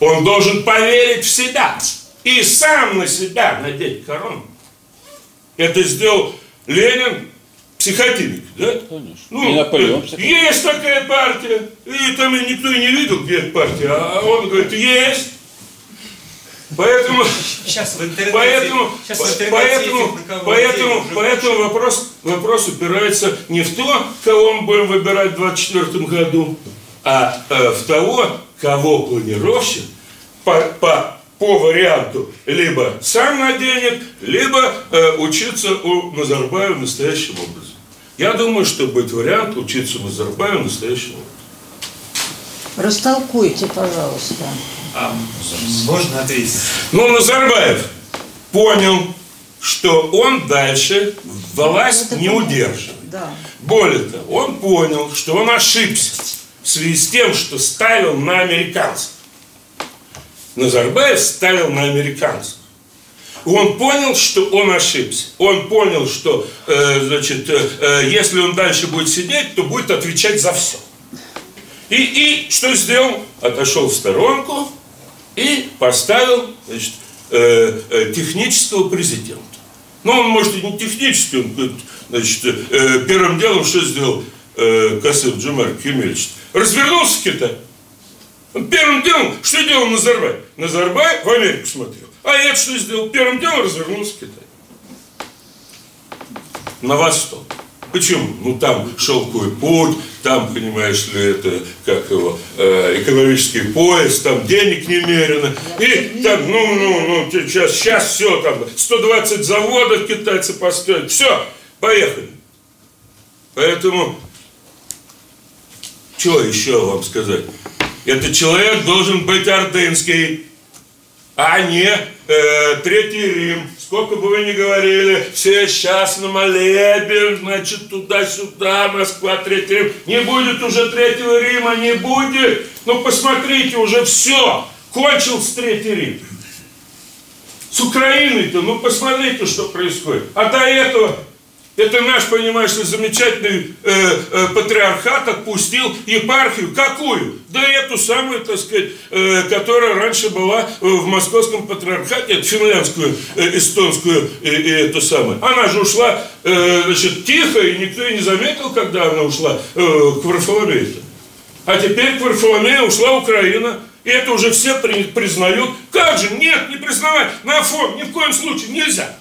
[SPEAKER 2] Он должен поверить в себя и сам на себя надеть корону. Это сделал Ленин, психотипик, да?
[SPEAKER 1] Конечно.
[SPEAKER 2] Ну,
[SPEAKER 1] И Наполеон,
[SPEAKER 2] э,
[SPEAKER 1] кстати.
[SPEAKER 2] есть такая партия. И там и никто и не видел, где эта партия. А он говорит, есть. Поэтому,
[SPEAKER 6] Сейчас в интернете,
[SPEAKER 2] поэтому,
[SPEAKER 6] сейчас в интернете
[SPEAKER 2] поэтому, поэтому, поэтому вопрос, вопрос упирается не в то, кого мы будем выбирать в 2024 году, а э, в того, кого планировщик по, по, по варианту либо сам наденет, либо э, учиться у Назарбаева настоящим образом. Я думаю, что будет вариант учиться у Назарбаева настоящим образом.
[SPEAKER 9] Растолкуйте, пожалуйста. А можно ответить?
[SPEAKER 2] Ну, Назарбаев понял, что он дальше власть не удерживает.
[SPEAKER 7] Да.
[SPEAKER 2] Более того, он понял, что он ошибся в связи с тем, что ставил на американцев. Назарбаев ставил на американцев. Он понял, что он ошибся. Он понял, что э, значит, э, э, если он дальше будет сидеть, то будет отвечать за все. И, и что сделал? Отошел в сторонку и поставил значит, э, э, технического президента. Но он, может, и не технический, он, значит, э, первым делом что сделал э, Касым Джумар Кемельевич? Развернулся в Китай. Первым делом, что делал Назарбаев? Назарбаев в Америку смотрел. А это что сделал? Первым делом развернулся в Китай. На восток. Почему? Ну там шелковый путь, там, понимаешь ли, это, как его, э, экономический пояс, там денег немерено. И там, ну, ну, ну, сейчас, сейчас все, там, 120 заводов китайцы построят. Все, поехали. Поэтому, что еще вам сказать? Этот человек должен быть ордынский, а не э, Третий Рим. Сколько бы вы ни говорили, все сейчас на молебен, значит, туда-сюда, Москва, Третий Рим. Не будет уже Третьего Рима, не будет. Ну, посмотрите, уже все, кончился Третий Рим. С Украиной-то, ну, посмотрите, что происходит. А до этого это наш, понимаешь замечательный э, э, патриархат отпустил епархию. Какую? Да эту самую, так сказать, э, которая раньше была э, в московском патриархате, финляндскую, э, эстонскую и, и эту самую. Она же ушла, э, значит, тихо, и никто и не заметил, когда она ушла э, к Варфоломею. А теперь к Варфоломею ушла Украина. И это уже все при, признают. Как же? Нет, не признавать. На фон ни в коем случае нельзя.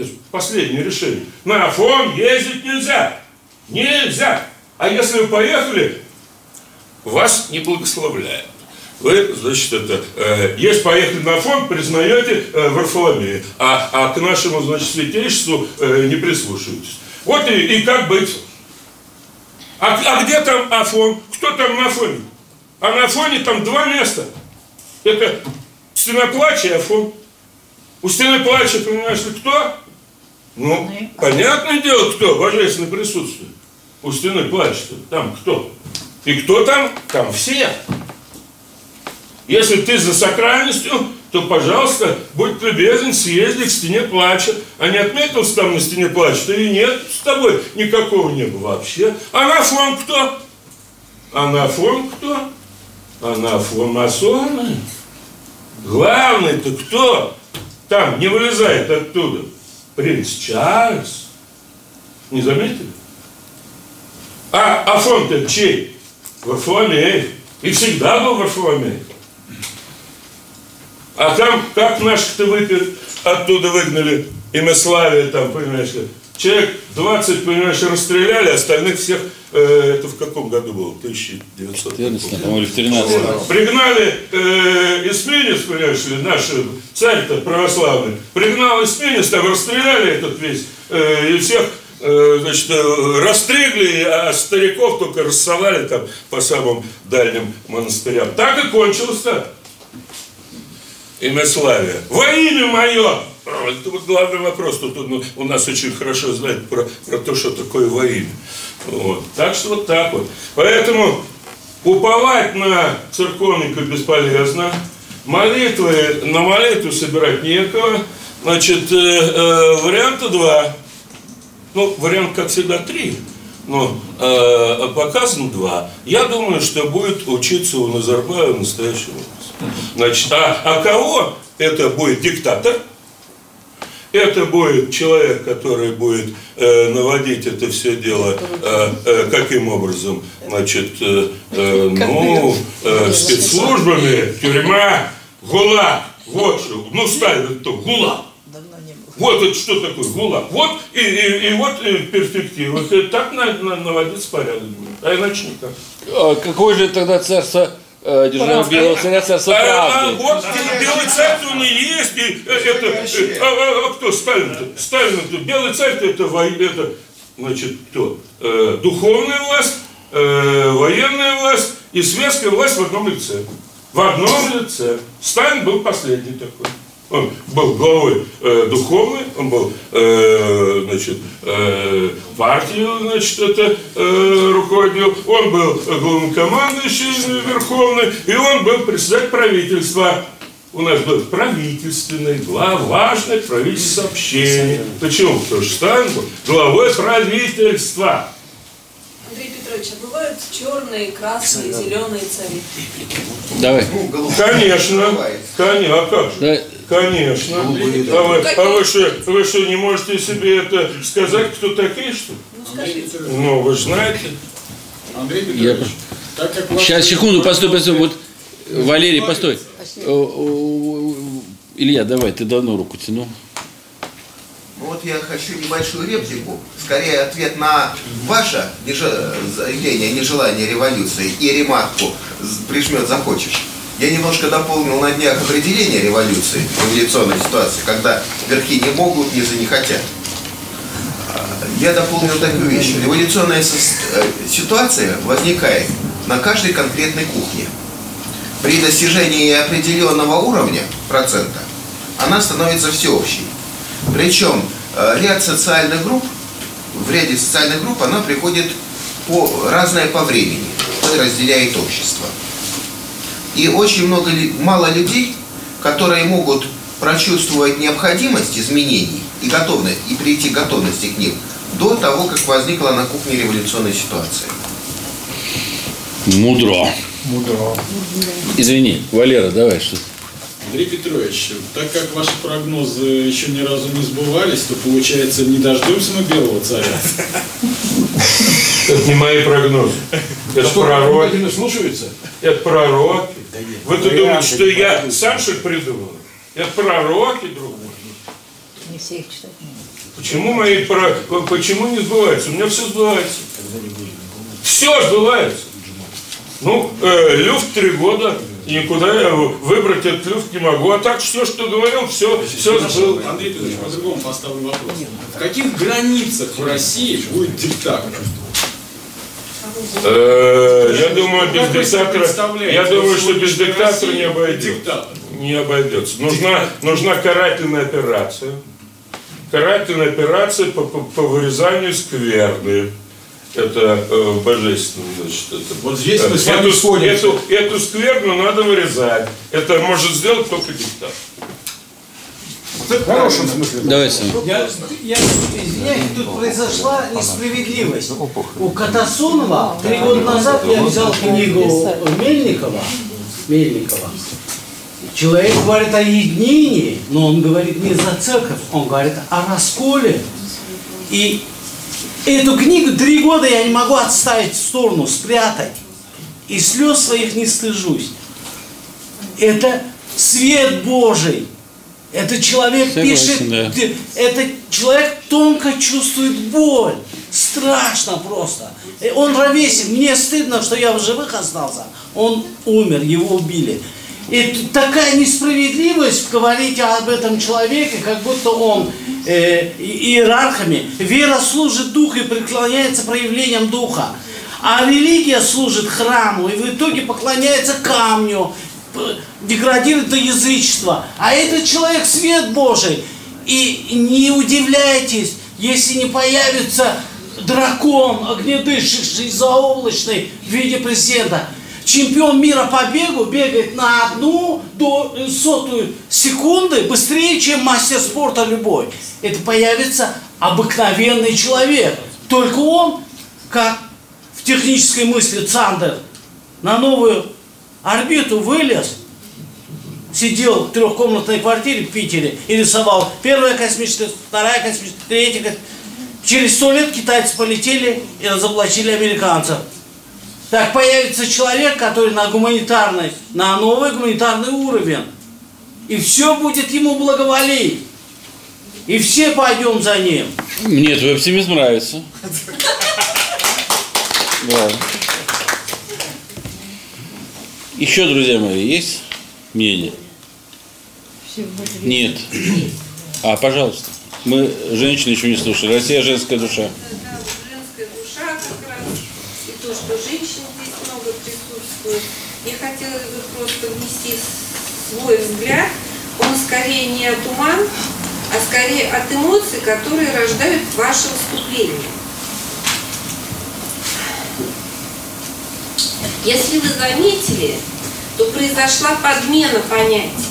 [SPEAKER 2] То есть последнее решение. На Афон ездить нельзя. Нельзя. А если вы поехали, вас не благословляют. Вы, значит, это, э, если поехали на Афон, признаете э, Варфоломея, а, а к нашему, значит, святейшеству э, не прислушиваетесь. Вот и, и как быть. А, а где там Афон? Кто там на Афоне? А на Афоне там два места. Это стена плача и Афон. У стены плача, понимаешь кто? Ну, понятное дело, кто? Божественное присутствие. У стены плача там кто? И кто там? Там все. Если ты за сакральностью, то, пожалуйста, будь любезен, съезди к стене плача. А не отметился там на стене плача, то и нет с тобой никакого неба вообще. А на фон кто? А на фон кто? А на фон масоны. Главный-то кто? Там не вылезает оттуда. Принц Чарльз. Не заметили? А Афон-то чей? Варфоломеев. И всегда был Варфоломеев. А там, как наших-то выпер, оттуда выгнали, Имяславия там, понимаешь. Человек 20, понимаешь, расстреляли, остальных всех, э, это в каком году было? 1900.
[SPEAKER 1] 14, по-моему, или в 13.
[SPEAKER 2] Пригнали э, эсминец, понимаешь наш царь-то православный, пригнал эсминец, там расстреляли этот весь, э, и всех, э, значит, э, растригли, а стариков только рассовали там по самым дальним монастырям. Так и кончилось-то. Имя славия. Во имя мое! Это вот главный вопрос. Тут он, у нас очень хорошо знает про, про то, что такое во имя. Вот. Так что вот так вот. Поэтому уповать на церковника бесполезно. Молитвы, на молитву собирать некого. Значит, э, э, варианта два. Ну, вариант, как всегда, три. Но э, показано два. Я думаю, что будет учиться у Назарбаева настоящего Значит, а, а кого? Это будет диктатор, это будет человек, который будет э, наводить это все дело э, э, каким образом? Значит, э, э, ну, э, спецслужбами, тюрьма, ГУЛАГ. Вот что. Ну, ставят то, ГУЛАГ. Вот это что такое ГУЛАГ. Вот и, и, и вот и перспектива. Вот, так надо, наводиться порядок будет. А иначе никак.
[SPEAKER 1] А какое же тогда царство э, держава белого царя, царство
[SPEAKER 2] А, а
[SPEAKER 1] правды?
[SPEAKER 2] вот белый царь он и есть, и э, это, э, а, а- кто Сталин-то? Сталин-то, белый царь-то это, во- это, значит, кто? Э, духовная власть, э, военная власть и светская власть в одном лице. в одном лице. Сталин был последний такой. Он был главой э, духовной, он был, э, значит, э, партию, значит, это э, руководил, он был главнокомандующий верховный, и он был председатель правительства. У нас был правительственный, глав, важное правительство сообщение. Почему? Потому что Сталин был главой правительства.
[SPEAKER 10] Андрей Петрович, а бывают черные, красные, зеленые цари?
[SPEAKER 1] Давай.
[SPEAKER 2] Конечно, конечно, а как же? Конечно. А вы, а вы что, вы что, не можете себе это сказать, кто такие, что ли?
[SPEAKER 10] Ну скажите.
[SPEAKER 2] Ну, вы же знаете.
[SPEAKER 3] Андрей
[SPEAKER 1] Я...
[SPEAKER 3] Петрович, так как ваш-
[SPEAKER 1] Сейчас, секунду, постой, постой. Вот, Валерий, постой. О, Илья, давай, ты давно руку тянул.
[SPEAKER 11] Вот я хочу небольшую реплику, скорее ответ на ваше заявление, нежелание революции и ремарку прижмет захочешь. Я немножко дополнил на днях определение революции, революционной ситуации, когда верхи не могут, низы не хотят. Я дополнил такую вещь. Революционная э, ситуация возникает на каждой конкретной кухне. При достижении определенного уровня, процента, она становится всеобщей. Причем э, ряд социальных групп, в ряде социальных групп она приходит по, разная по времени, разделяет общество. И очень много, ли- мало людей, которые могут прочувствовать необходимость изменений и готовность, и прийти к готовности к ним до того, как возникла на кухне революционная ситуация.
[SPEAKER 1] Мудро.
[SPEAKER 3] Мудро.
[SPEAKER 1] Извини, Валера, давай, что
[SPEAKER 3] Андрей Петрович, так как ваши прогнозы еще ни разу не сбывались, то получается не дождемся мы белого царя.
[SPEAKER 2] Это не мои прогнозы. Это пророки.
[SPEAKER 3] слушаются?
[SPEAKER 2] Это пророки. Вы тут думаете, что я сам что придумал? Это пророки, друг мой.
[SPEAKER 7] Не все их читать.
[SPEAKER 2] Почему мои про... Почему не сбывается? У меня все сбывается. Все сбывается. Ну, э, люфт три года, никуда я выбрать этот люфт не могу. А так все, что говорил, все, все сбылось.
[SPEAKER 3] Андрей Петрович, по-другому поставлю вопрос. В каких границах в России будет диктатор?
[SPEAKER 2] Э, Я думаю, без диктатора, я думаю, что без диктатора не обойдется. Не обойдется. Нужна, нужна карательная операция. Карательная операция по, по, по вырезанию скверны. Это э, божественно, значит, это.
[SPEAKER 3] Вот здесь мы с вами
[SPEAKER 2] эту,
[SPEAKER 3] сходимся.
[SPEAKER 2] эту, эту скверну надо вырезать. Это может сделать только диктатор.
[SPEAKER 3] В хорошем смысле.
[SPEAKER 1] Давай, Сам.
[SPEAKER 12] Я, я извиняюсь, тут произошла несправедливость. У Катасонова три года назад я взял книгу Мельникова. Мельникова. Человек говорит о единении, но он говорит не за церковь, он говорит о расколе. И эту книгу три года я не могу отставить в сторону, спрятать. И слез своих не стыжусь. Это свет Божий. Это человек
[SPEAKER 1] Согласен,
[SPEAKER 12] пишет,
[SPEAKER 1] да.
[SPEAKER 12] это человек тонко чувствует боль. Страшно просто. И Он ровесник. Мне стыдно, что я в живых остался. Он умер, его убили. И такая несправедливость говорить об этом человеке, как будто он э, иерархами. Вера служит духу и преклоняется проявлением духа. А религия служит храму и в итоге поклоняется камню, деградирует до язычества. А этот человек свет Божий. И не удивляйтесь, если не появится дракон, огнедышащий, заоблачный в виде президента. Чемпион мира по бегу бегает на одну до э, сотую секунды быстрее, чем мастер спорта любой. Это появится обыкновенный человек. Только он, как в технической мысли Цандер, на новую орбиту вылез, сидел в трехкомнатной квартире в Питере и рисовал первая космическая, вторая космическая, третья космическая. Через сто лет китайцы полетели и разоблачили американцев. Так появится человек, который на гуманитарный, на новый гуманитарный уровень. И все будет ему благоволить. И все пойдем за ним.
[SPEAKER 1] Мне твой оптимизм нравится. Да. Еще, друзья мои, есть мнение? Нет. А, пожалуйста. Мы женщины еще не слушали. Россия женская душа.
[SPEAKER 10] женская душа как раз, и то, что женщин здесь много присутствует.
[SPEAKER 13] я хотела бы внести свой взгляд. Он скорее не от ума, а скорее от эмоций, которые рождают ваше выступление. Если вы заметили, то произошла подмена понятий.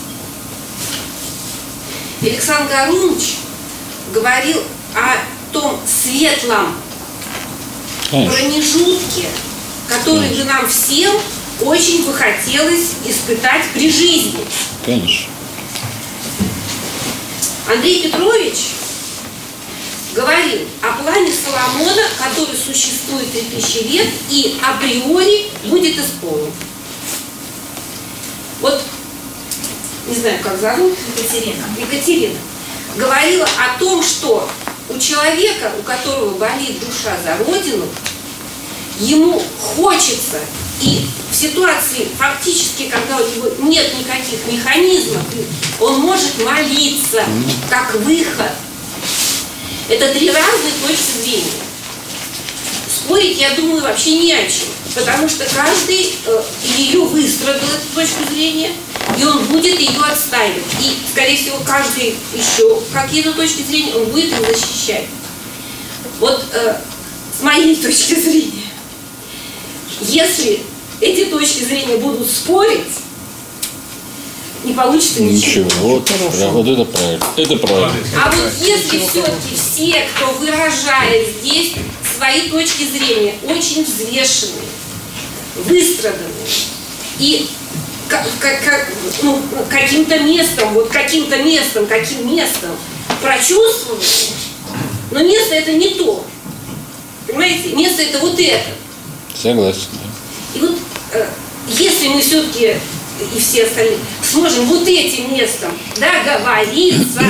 [SPEAKER 13] Александр Гарунович говорил о том светлом
[SPEAKER 1] Конечно.
[SPEAKER 13] промежутке, который бы нам всем очень бы хотелось испытать при жизни.
[SPEAKER 1] Конечно.
[SPEAKER 13] Андрей Петрович говорил о плане Соломона, который существует три тысячи лет и априори будет исполнен. Вот, не знаю, как зовут, Екатерина. Екатерина говорила о том, что у человека, у которого болит душа за Родину, ему хочется и в ситуации фактически, когда у него нет никаких механизмов, он может молиться как выход. Это три разные точки зрения. Спорить, я думаю, вообще не о чем. Потому что каждый э, ее выстрадал, эту точку зрения, и он будет ее отстаивать. И, скорее всего, каждый еще какие-то точки зрения он будет их защищать. Вот э, с моей точки зрения, если эти точки зрения будут спорить, не получится ничего.
[SPEAKER 1] Ничего, вот, да, вот это правильно. Это правильно.
[SPEAKER 13] А вот если все-таки все, кто выражает здесь свои точки зрения, очень взвешенные, выстраданные и ка- ка- ка- ну, каким-то местом, вот каким-то местом, каким местом прочувствовали, но место это не то. Понимаете, место это вот это.
[SPEAKER 1] Согласен.
[SPEAKER 13] И вот э, если мы все-таки и все остальные сможем вот этим местом договориться,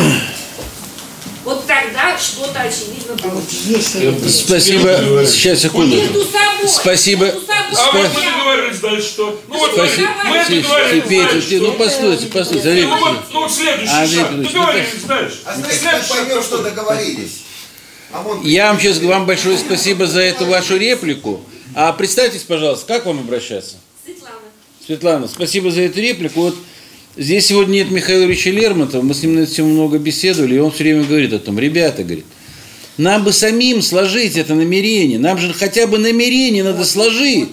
[SPEAKER 13] вот тогда что-то очевидно получится.
[SPEAKER 1] Спасибо. Сейчас, секунду.
[SPEAKER 13] Между собой.
[SPEAKER 1] Спасибо.
[SPEAKER 13] Между собой.
[SPEAKER 2] А вот мы договорились дальше что? Ну вот мы,
[SPEAKER 1] Спасибо.
[SPEAKER 2] мы договорились
[SPEAKER 1] Петя,
[SPEAKER 2] дальше
[SPEAKER 1] ты- ну
[SPEAKER 2] что?
[SPEAKER 1] постойте, постойте, Андрей
[SPEAKER 2] Ну вот, ну вот следующий
[SPEAKER 1] Андрей
[SPEAKER 2] шаг.
[SPEAKER 1] Ну,
[SPEAKER 2] Договорились дальше.
[SPEAKER 11] А
[SPEAKER 2] Следующий шаг
[SPEAKER 11] поймем, что договорились? А
[SPEAKER 1] Я вам сейчас вам большое спасибо за эту вашу реплику. А представьтесь, пожалуйста, как вам обращаться?
[SPEAKER 13] Светлана.
[SPEAKER 1] Светлана, спасибо за эту реплику. Вот здесь сегодня нет Михаила Ильича Лермонтова, мы с ним на эту тему много беседовали, и он все время говорит о том, ребята, говорит, нам бы самим сложить это намерение, нам же хотя бы намерение надо сложить.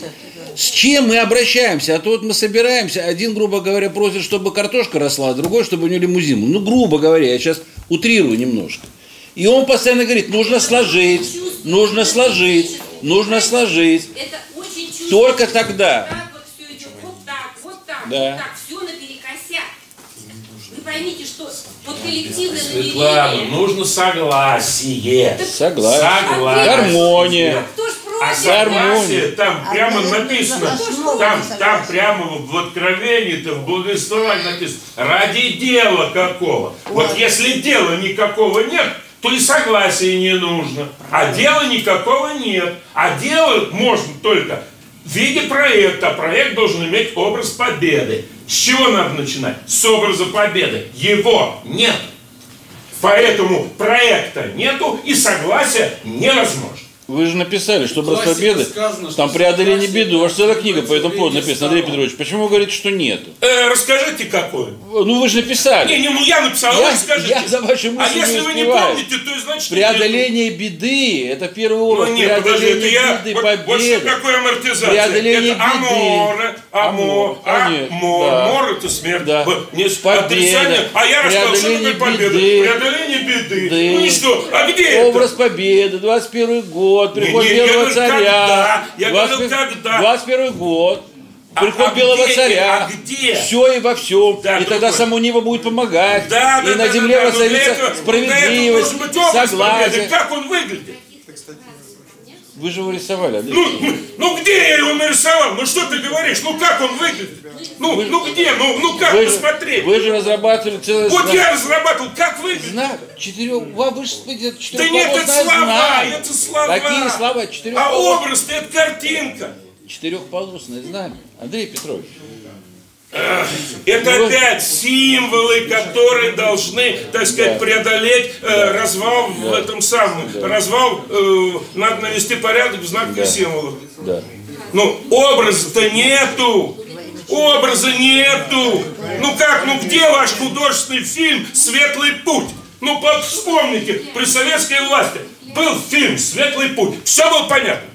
[SPEAKER 1] С чем мы обращаемся? А то вот мы собираемся, один, грубо говоря, просит, чтобы картошка росла, а другой, чтобы у него лимузин. Ну, грубо говоря, я сейчас утрирую немножко. И он постоянно говорит, нужно сложить, нужно сложить, нужно сложить.
[SPEAKER 13] Это очень чувственно.
[SPEAKER 1] Только тогда.
[SPEAKER 13] Так вот все идет вот так, вот так,
[SPEAKER 1] Да.
[SPEAKER 13] вот так, все наперекосяк. Вы поймите, что вот коллективное
[SPEAKER 2] Светлана, нужно согласие.
[SPEAKER 1] Согласен.
[SPEAKER 2] Согласие.
[SPEAKER 1] Гармония.
[SPEAKER 13] Ж
[SPEAKER 2] А
[SPEAKER 13] против?
[SPEAKER 2] согласие, там прямо написано, там, там прямо в в Откровении-то, в благовествовании написано, ради дела какого. Вот если дела никакого нет, то и согласия не нужно. А дела никакого нет. А дело можно только в виде проекта. А проект должен иметь образ победы. С чего надо начинать? С образа победы. Его нет. Поэтому проекта нету и согласия невозможно.
[SPEAKER 1] Вы же написали, что
[SPEAKER 3] Классика
[SPEAKER 1] победы,
[SPEAKER 3] сказано, что
[SPEAKER 1] там преодоление беды. У вас целая книга по этому поводу написана, Андрей. Петрович. Почему вы говорите, что нету?
[SPEAKER 2] Э, расскажите, какой.
[SPEAKER 1] Ну вы же написали.
[SPEAKER 2] Не, не, ну я написал, а
[SPEAKER 1] Я-
[SPEAKER 2] вы скажите.
[SPEAKER 1] я за ваши
[SPEAKER 2] а
[SPEAKER 1] мысли
[SPEAKER 2] если
[SPEAKER 1] не
[SPEAKER 2] вы не помните, то значит
[SPEAKER 1] Преодоление беды, это первый
[SPEAKER 2] Ну
[SPEAKER 1] урок.
[SPEAKER 2] нет, подожди, это
[SPEAKER 1] преодоление
[SPEAKER 2] я,
[SPEAKER 1] беды,
[SPEAKER 2] вот, вот
[SPEAKER 1] победа.
[SPEAKER 2] такое амортизация?
[SPEAKER 1] Преодоление
[SPEAKER 2] это аморе, амо,
[SPEAKER 1] Амор, конечно,
[SPEAKER 2] амор,
[SPEAKER 1] да.
[SPEAKER 2] мор это смерть,
[SPEAKER 1] Да.
[SPEAKER 2] Не
[SPEAKER 1] Победа.
[SPEAKER 2] А я рассказал, что такое
[SPEAKER 1] Преодоление
[SPEAKER 2] победа.
[SPEAKER 1] беды.
[SPEAKER 2] Преодоление беды.
[SPEAKER 1] Беды.
[SPEAKER 2] Ну и что, а где
[SPEAKER 1] Образ
[SPEAKER 2] это?
[SPEAKER 1] победы, 21 год, приход
[SPEAKER 2] Не, не, я
[SPEAKER 1] белого
[SPEAKER 2] говорю,
[SPEAKER 1] царя.
[SPEAKER 2] когда? Я
[SPEAKER 1] 21
[SPEAKER 2] говорю, когда?
[SPEAKER 1] 21 год.
[SPEAKER 2] А-
[SPEAKER 1] Приход
[SPEAKER 2] а
[SPEAKER 1] белого
[SPEAKER 2] где-
[SPEAKER 1] царя.
[SPEAKER 2] а где?
[SPEAKER 1] Все и во всем.
[SPEAKER 2] Да,
[SPEAKER 1] и тогда
[SPEAKER 2] другое.
[SPEAKER 1] само небо будет помогать.
[SPEAKER 2] Да,
[SPEAKER 1] и
[SPEAKER 2] да,
[SPEAKER 1] на
[SPEAKER 2] да,
[SPEAKER 1] земле
[SPEAKER 2] да, да,
[SPEAKER 1] воцарится
[SPEAKER 2] этого-
[SPEAKER 1] справедливость, согласие.
[SPEAKER 2] Как он выглядит?
[SPEAKER 1] Вы же его рисовали, Андрей.
[SPEAKER 2] Ну, ну, ну где я его нарисовал? Ну что ты говоришь? Ну как он выглядит? Ну, ну где? Ну, ну как
[SPEAKER 1] вы, же,
[SPEAKER 2] посмотреть?
[SPEAKER 1] вы же разрабатывали целое
[SPEAKER 2] Вот
[SPEAKER 1] знак.
[SPEAKER 2] я разрабатывал, как выглядит?
[SPEAKER 1] Знак четырех. Вы, вы же это
[SPEAKER 2] Да нет, это слова,
[SPEAKER 1] знамя.
[SPEAKER 2] это слова.
[SPEAKER 1] Какие слова?
[SPEAKER 2] А
[SPEAKER 1] Четырехполосное.
[SPEAKER 2] образ это картинка.
[SPEAKER 1] Четырехполосное знамя. Андрей Петрович.
[SPEAKER 2] Это
[SPEAKER 1] Ну,
[SPEAKER 2] опять символы, которые должны, так сказать, преодолеть э, развал в этом самом. Развал, э, надо навести порядок в знаках
[SPEAKER 1] Да.
[SPEAKER 2] и символах. Ну, образа-то нету.
[SPEAKER 14] Образа нету. Ну как, ну где ваш художественный фильм «Светлый путь»? Ну вспомните, при советской власти был фильм «Светлый путь». Все было понятно.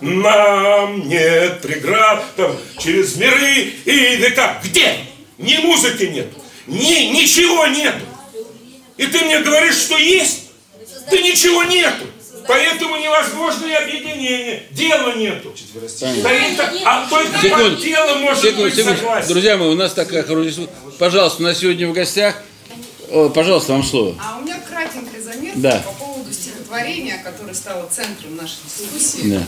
[SPEAKER 14] Нам нет преград там, через миры и века. Где? Ни музыки нет, ни, ничего нету. И ты мне говоришь, что есть? Да ничего нету. Поэтому невозможно и объединение. Дела нету. Да это- а только
[SPEAKER 1] Секунду,
[SPEAKER 14] под дело может
[SPEAKER 1] секунду,
[SPEAKER 14] быть
[SPEAKER 1] секунду.
[SPEAKER 14] согласен.
[SPEAKER 1] Друзья мои, у нас такая хорошая... Пожалуйста, у нас сегодня в гостях... О, пожалуйста, вам слово.
[SPEAKER 15] А у меня кратенькая заметка
[SPEAKER 1] Да.
[SPEAKER 15] по поводу стихотворения, которое стало центром нашей дискуссии.
[SPEAKER 1] Да.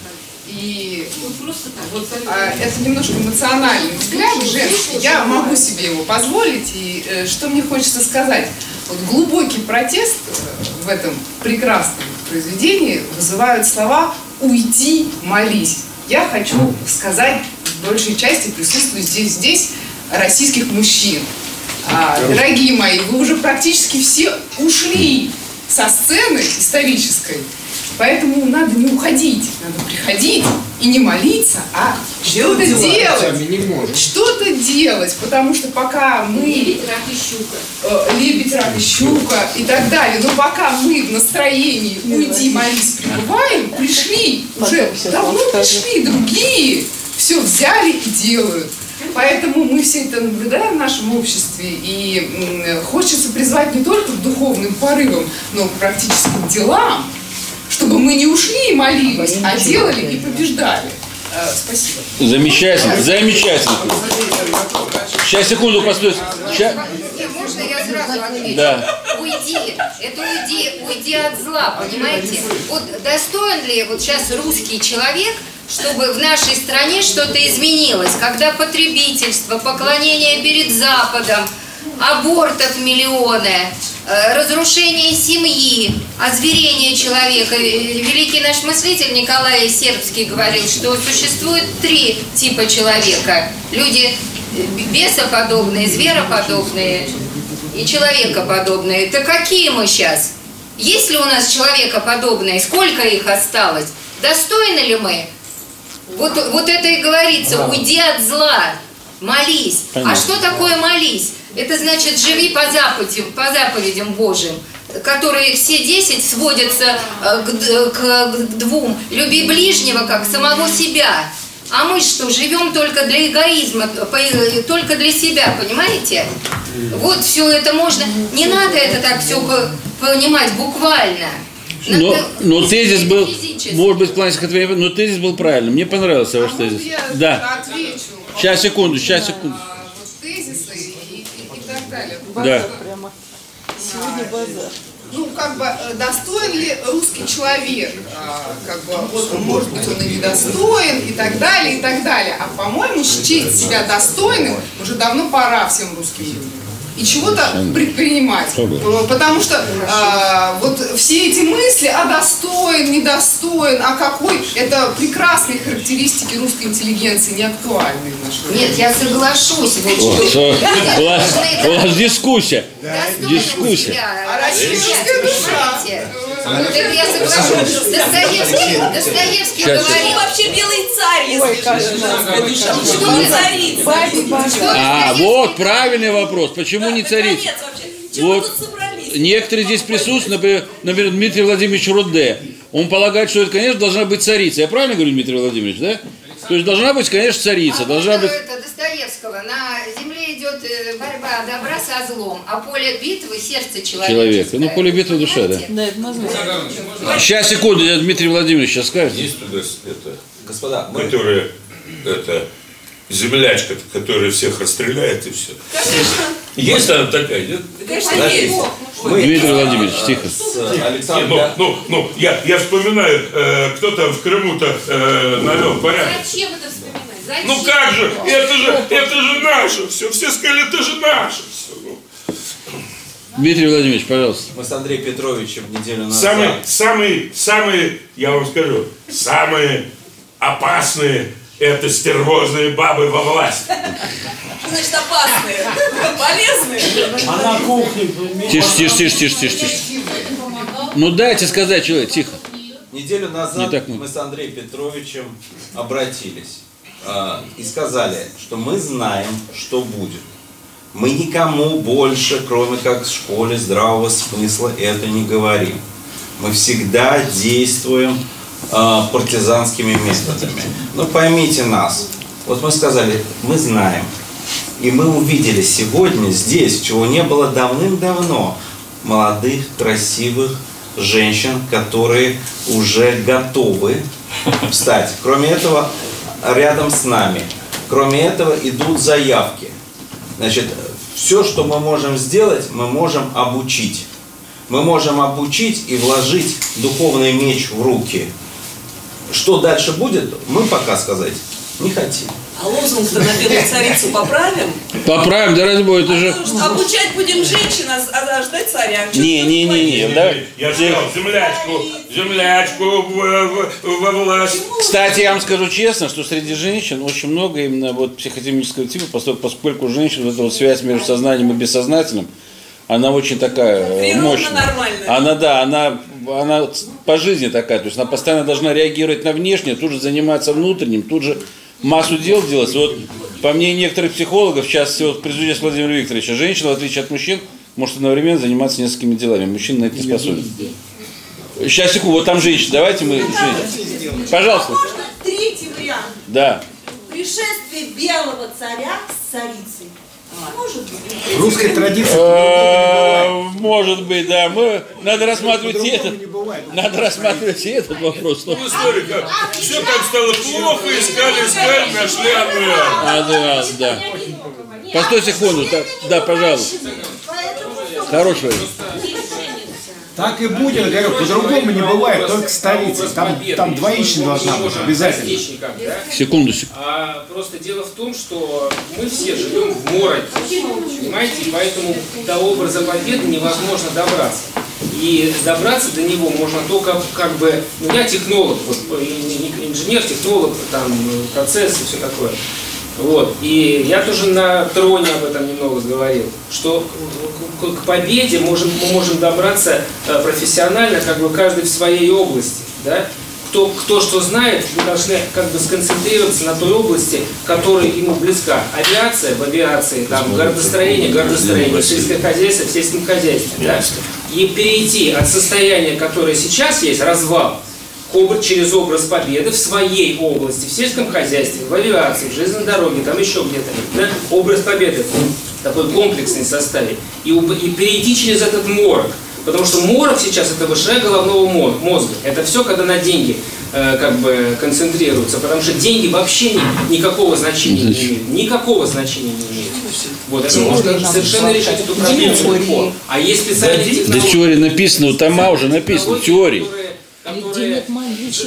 [SPEAKER 15] И вот, а, это немножко эмоциональный взгляд женский. Я могу себе его позволить. И э, что мне хочется сказать? Вот глубокий протест э, в этом прекрасном произведении вызывают слова «Уйди, молись». Я хочу сказать в большей части присутствую здесь, здесь российских мужчин. А, дорогие мои, вы уже практически все ушли со сцены исторической, поэтому надо не уходить, надо приходить и не молиться, а что-то
[SPEAKER 11] дела,
[SPEAKER 15] делать. Что-то делать, потому что пока мы... Лебедь, рак и щука. Лебедь, рак и щука и так далее. Но пока мы в настроении «Уйди, молись» пребываем, пришли, уже давно пришли другие, все взяли и делают. Поэтому мы все это наблюдаем в нашем обществе, и хочется призвать не только к духовным порывам, но и к практическим делам, чтобы мы не ушли и молились, а делали и побеждали. Э, Спасибо.
[SPEAKER 1] Замечательно, замечательно. Сейчас, секунду, постой.
[SPEAKER 16] Не, можно я сразу отвечу?
[SPEAKER 1] Да.
[SPEAKER 16] Уйди, это уйди, уйди от зла, понимаете? Вот достоин ли вот сейчас русский человек, чтобы в нашей стране что-то изменилось, когда потребительство, поклонение перед Западом, абортов миллионы, э, разрушение семьи, озверение человека. Э, Великий наш мыслитель Николай Сербский говорил, что существует три типа человека. Люди бесоподобные, звероподобные и человекоподобные. Это какие мы сейчас? Есть ли у нас человекоподобные? Сколько их осталось? Достойны ли мы? Вот, вот это и говорится, уйди от зла, молись.
[SPEAKER 17] Понятно.
[SPEAKER 16] А что такое молись? Это значит, живи по заповедям, по заповедям Божьим, которые все десять сводятся э, к, к- к двум. Люби ближнего, как самого себя. А мы что, живем только для эгоизма, только для себя, понимаете? Вот все это можно. Не надо это так все понимать буквально.
[SPEAKER 1] Но, но тезис был,
[SPEAKER 16] физически.
[SPEAKER 1] может быть, в плане стихотворения, но тезис был правильным. Мне понравился ваш тезис.
[SPEAKER 15] Я
[SPEAKER 1] Да.
[SPEAKER 15] отвечу.
[SPEAKER 1] Сейчас, секунду, сейчас, секунду.
[SPEAKER 15] Вот тезисы и, и- и так далее.
[SPEAKER 1] Да.
[SPEAKER 15] Сегодня базар. Ну, как бы, э, достоин ли русский человек? А, Как бы, вот, может быть, он и недостоин, и так далее, и так далее. А, по-моему, счесть себя достойным уже давно пора всем русским людям. И чего-то предпринимать. Э, Потому что а, вот все эти мысли, а достоин, недостоин, а какой, это прекрасные характеристики русской интеллигенции, не актуальны в наше время.
[SPEAKER 16] Нет, я соглашусь. Вот что
[SPEAKER 1] у, вас,
[SPEAKER 16] должны
[SPEAKER 1] у вас дискуссия. Дискуссия.
[SPEAKER 16] себя
[SPEAKER 15] А российская душа.
[SPEAKER 16] Я соглашусь. Достоевский, Достоевский говорил.
[SPEAKER 10] вообще белый царь, если? Что не царица?
[SPEAKER 1] А, вот правильный вопрос. Почему не царица? Вот некоторые здесь присутствуют, например, например, Дмитрий Владимирович Руде. Он полагает, что это, конечно, должна быть царица. Я правильно говорю, Дмитрий Владимирович, да? То есть должна быть, конечно, царица. Должна быть...
[SPEAKER 16] Это Достоевского. На идет э, борьба добра со злом, а поле битвы сердце человека.
[SPEAKER 1] Человек. Ну, поле битвы душа, да. Сейчас, секунду, я Дмитрий Владимирович сейчас скажет.
[SPEAKER 2] Есть туда это, господа, которая это землячка, которая всех расстреляет и все. Есть она такая, нет?
[SPEAKER 10] Конечно,
[SPEAKER 2] Да,
[SPEAKER 10] есть.
[SPEAKER 1] Дмитрий Владимирович, тихо.
[SPEAKER 2] Александр,
[SPEAKER 14] ну, ну, ну, я, я вспоминаю, э, кто там в Крыму-то э, навел порядок.
[SPEAKER 16] Зачем это вспоминать? Зачем?
[SPEAKER 14] Ну как же, это же, это же наше все. Все сказали, это же наше все. Ну,
[SPEAKER 1] Дмитрий Владимирович, пожалуйста.
[SPEAKER 9] Мы с Андреем Петровичем неделю назад.
[SPEAKER 14] Самые, самые, самые, я вам скажу, самые опасные это стервозные бабы во власти.
[SPEAKER 10] Что значит опасные? Полезные?
[SPEAKER 12] А на кухне...
[SPEAKER 1] Тише, тише, тише, тише, тише, тише. Ну дайте сказать человек, тихо.
[SPEAKER 9] Неделю
[SPEAKER 1] Не
[SPEAKER 9] назад
[SPEAKER 1] так
[SPEAKER 9] мы. с Андреем Петровичем обратились. Э, и сказали, что мы знаем, что будет. Мы никому больше, кроме как в школе здравого смысла, это не говорим. Мы всегда действуем э, партизанскими методами. Но поймите нас. Вот мы сказали, мы знаем. И мы увидели сегодня здесь, чего не было давным-давно, молодых, красивых женщин, которые уже готовы встать. Кроме этого, рядом с нами. Кроме этого, идут заявки. Значит, все, что мы можем сделать, мы можем обучить. Мы можем обучить и вложить духовный меч в руки. Что дальше будет, мы пока сказать не хотим.
[SPEAKER 10] А лозунг-то на белую царицу поправим?
[SPEAKER 1] Поправим, да ради бога, это же...
[SPEAKER 10] Что обучать будем женщин, а а ждать царя.
[SPEAKER 1] Не, не, не, не, да.
[SPEAKER 14] Я сказал, землячку, землячку во власть.
[SPEAKER 1] Кстати, я вам скажу честно, что среди женщин очень много именно вот психотемического типа, поскольку, поскольку у женщин вот эта вот связь между сознанием и бессознательным, она очень такая э, мощная.
[SPEAKER 10] нормальная.
[SPEAKER 1] Она, да, она, она по жизни такая, то есть она постоянно должна реагировать на внешнее, тут же заниматься внутренним, тут же массу дел делать. Вот по мнению некоторых психологов, сейчас вот при суде с Владимира Викторовича, женщина, в отличие от мужчин, может одновременно заниматься несколькими делами. Мужчина на это не способен. Сейчас, секунду, вот там женщина, давайте мы... извините. Пожалуйста.
[SPEAKER 17] Можно третий вариант.
[SPEAKER 1] Да.
[SPEAKER 17] Пришествие белого царя с царицей.
[SPEAKER 8] Русской традиции
[SPEAKER 1] Э, Может быть, да. Мы, надо рассматривать и этот. Надо рассматривать и этот вопрос.
[SPEAKER 14] Ну, смотри, как все там стало плохо, искали, искали, нашли одну.
[SPEAKER 1] А, да, да. Постой секунду. Да, да, пожалуйста. Хорошего.
[SPEAKER 8] Так и будет, говорю, по-другому не бывает, только столица. Там, там двоичная должна быть обязательно.
[SPEAKER 1] Секунду, секунду.
[SPEAKER 18] А просто дело в том, что мы все живем в городе, понимаете, и поэтому до образа победы невозможно добраться. И добраться до него можно только как бы, ну я технолог, вот, инженер, технолог, там процесс и все такое. Вот. И я тоже на троне об этом немного говорил, что к- победе можем, мы можем добраться э, профессионально, как бы каждый в своей области. Да? Кто, кто что знает, мы должны как бы сконцентрироваться на той области, которая ему близка. Авиация в авиации, там, городостроение, городостроение, сельское хозяйство в сельском хозяйстве. Да? И перейти от состояния, которое сейчас есть, развал, к обра- через образ победы в своей области, в сельском хозяйстве, в авиации, в железной дороге, там еще где-то. Да? Образ победы такой комплексный составить. И, и перейти через этот морок. Потому что морок сейчас это выше головного мо- мозга. Это все, когда на деньги э, как бы концентрируются. Потому что деньги вообще ни- никакого значения не имеют. Никакого значения не имеют. Вот, это можно совершенно решить эту проблему легко. А есть специальные
[SPEAKER 1] Да
[SPEAKER 18] технологии.
[SPEAKER 1] теория написана, у Тома уже написано, теории.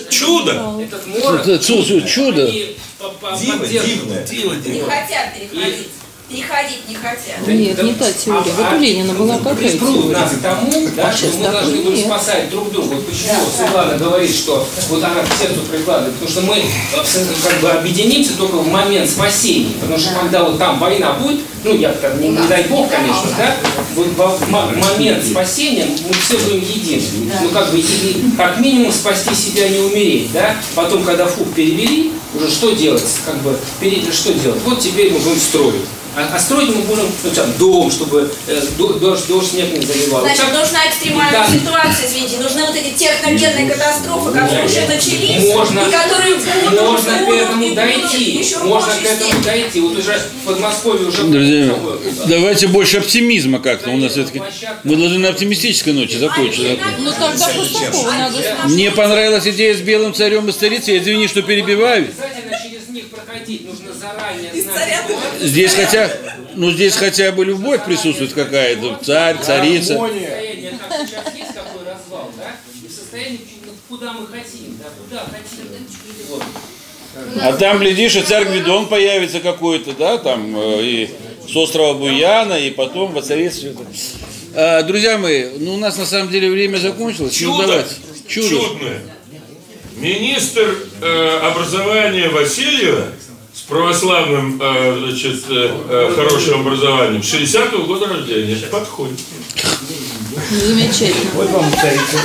[SPEAKER 14] Чудо!
[SPEAKER 18] Этот морок,
[SPEAKER 1] Чудо, чудо, чудо.
[SPEAKER 18] они по- по-
[SPEAKER 14] Диво,
[SPEAKER 18] поддерживают.
[SPEAKER 14] диво,
[SPEAKER 5] Не хотят переходить. Переходить не хотят.
[SPEAKER 7] Нет, не та теория. Вот у Ленина была какая теория?
[SPEAKER 18] нас к тому, да, что мы должны будем спасать друг друга. Вот почему Светлана говорит, что вот она к сердцу прикладывает, потому что мы абсолютно как бы объединимся только в момент спасения. Потому что когда вот там война будет, ну я как не, не дай бог, конечно, да, вот в момент спасения мы все будем едины. Ну как бы и- как минимум спасти себя не умереть, да. Потом, когда фух перевели, уже что делать, как бы пере- что делать? Вот теперь мы будем строить. А, а строить мы будем ну, там, дом, чтобы э, до- дождь, дождь снег не заливал.
[SPEAKER 5] Значит,
[SPEAKER 18] Так-
[SPEAKER 5] нужна экстремальная
[SPEAKER 18] Да.
[SPEAKER 5] ситуация, извините, нужны вот эти техногенные катастрофы, которые уже начались,
[SPEAKER 18] Можно,
[SPEAKER 5] и которые будут,
[SPEAKER 18] можно к этому дойти.
[SPEAKER 5] еще
[SPEAKER 18] Можно к этому дойти. Вот уже в Подмосковье уже...
[SPEAKER 1] Друзья, давайте больше оптимизма как-то. У нас все-таки мы должны на оптимистической ноте закончить.
[SPEAKER 7] Ну тогда
[SPEAKER 1] Мне понравилась идея с белым царем и старицей. Я извини, что перебиваю.
[SPEAKER 18] Проходить нужно заранее знать.
[SPEAKER 1] Здесь хотя, ну здесь хотя бы любовь присутствует какая-то. Царь, царица.
[SPEAKER 18] Состояние, как сейчас есть какой развал, да? И в состоянии, ну, куда мы хотим, да, куда хотим. Вот.
[SPEAKER 1] А там, глядишь, и царь Гвидон появится какой-то, да, там, э, и с острова Буяна, и потом воцарится. всё это. А, друзья мои, ну у нас на самом деле время закончилось. Ну,
[SPEAKER 14] Чудо!
[SPEAKER 1] давайте. Чудо.
[SPEAKER 14] Чудное. Министр э, образования Васильева православным э, значит, э, э, хорошим образованием 60-го года рождения. Подходит.
[SPEAKER 7] Замечательно.
[SPEAKER 8] Вот вам царица.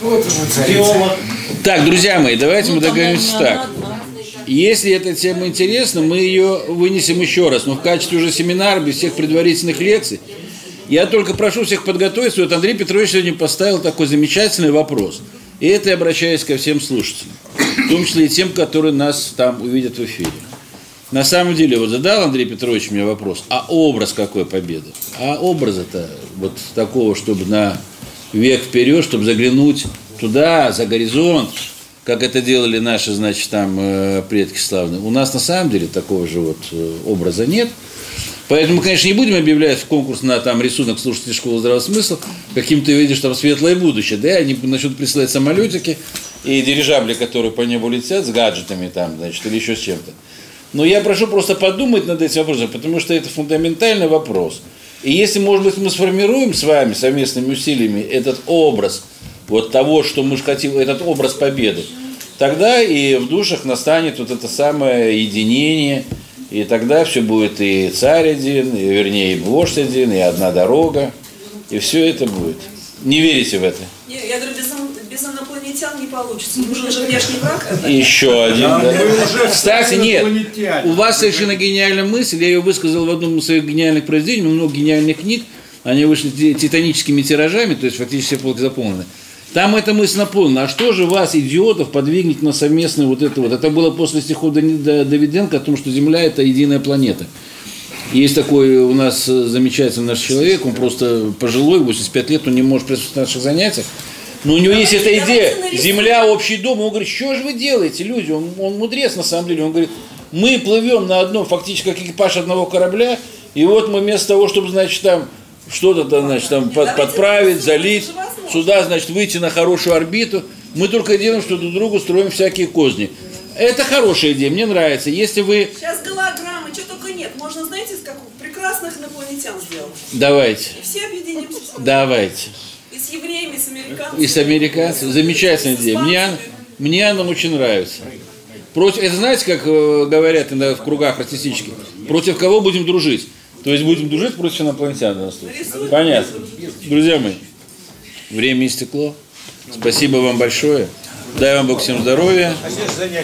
[SPEAKER 8] Вот вам царица.
[SPEAKER 1] Так, друзья мои, давайте мы договоримся так. Если эта тема интересна, мы ее вынесем еще раз, но в качестве уже семинара, без всех предварительных лекций. Я только прошу всех подготовиться. Вот Андрей Петрович сегодня поставил такой замечательный вопрос. И это я обращаюсь ко всем слушателям, в том числе и тем, которые нас там увидят в эфире. На самом деле, вот задал Андрей Петрович мне вопрос, а образ какой победы? А образа-то вот такого, чтобы на век вперед, чтобы заглянуть туда, за горизонт, как это делали наши, значит, там э, предки славные. У нас на самом деле такого же вот э, образа нет. Поэтому, конечно, не будем объявлять конкурс на там рисунок слушателей школы здравого смысла, каким ты видишь там светлое будущее, да, они начнут присылать самолетики и дирижабли, которые по небу летят с гаджетами там, значит, или еще с чем-то. Но я прошу просто подумать над этим вопросом, потому что это фундаментальный вопрос. И если, может быть, мы сформируем с вами совместными усилиями этот образ вот того, что мы хотим, этот образ победы, тогда и в душах настанет вот это самое единение, и тогда все будет и царь один, и, вернее, и вождь один, и одна дорога, и все это будет. Не верите в это?
[SPEAKER 17] Не, я говорю, без, без инопланетян не получится. Нужен же внешний враг.
[SPEAKER 1] Еще один.
[SPEAKER 8] Да,
[SPEAKER 1] да. Кстати, нет, у вас совершенно гениальная мысль, я ее высказал в одном из своих гениальных произведений, много гениальных книг, они вышли ти- титаническими тиражами, то есть фактически все полки заполнены. Там эта мысль наполнена. А что же вас, идиотов, подвигнет на совместное вот это вот? Это было после стихов Давиденко о том, что Земля – это единая планета. Есть такой у нас замечательный наш человек, он просто пожилой, 85 лет, он не может присутствовать на наших занятиях. Но у него есть эта идея, земля, общий дом. Он говорит, что же вы делаете, люди? Он, он мудрец на самом деле. Он говорит, мы плывем на одном, фактически как экипаж одного корабля, и вот мы вместо того, чтобы, значит, там что-то там, значит, там под- подправить, залить, сюда, значит, выйти на хорошую орбиту, мы только делаем, что друг другу строим всякие козни. Это хорошая идея, мне нравится. Если вы...
[SPEAKER 17] Сейчас голограммы, что только нет. Можно, знаете, из какого? Прекрасных инопланетян сделать.
[SPEAKER 1] Давайте,
[SPEAKER 17] И все объединимся.
[SPEAKER 1] давайте.
[SPEAKER 17] Евреями, с американцами.
[SPEAKER 1] И с американцами. Замечательная идея. Мне, мне она очень нравится. Против, это знаете, как э, говорят иногда в кругах артистических? Против кого будем дружить? То есть будем дружить против инопланетян. в данном случае. Понятно. Друзья мои, время истекло. Спасибо вам большое. Дай вам Бог всем здоровья.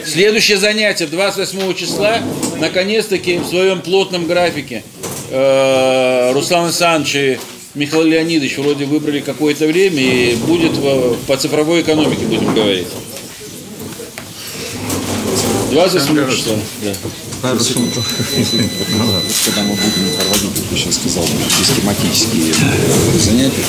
[SPEAKER 1] Следующее занятие 28 числа, наконец-таки в своем плотном графике. э, Руслан Александрович Михаил Леонидович вроде выбрали какое-то время и будет в- по цифровой экономике будем говорить. 28 числа. Да.
[SPEAKER 19] Хорошо. Когда мы будем проводить, как я сейчас сказал, систематические занятия,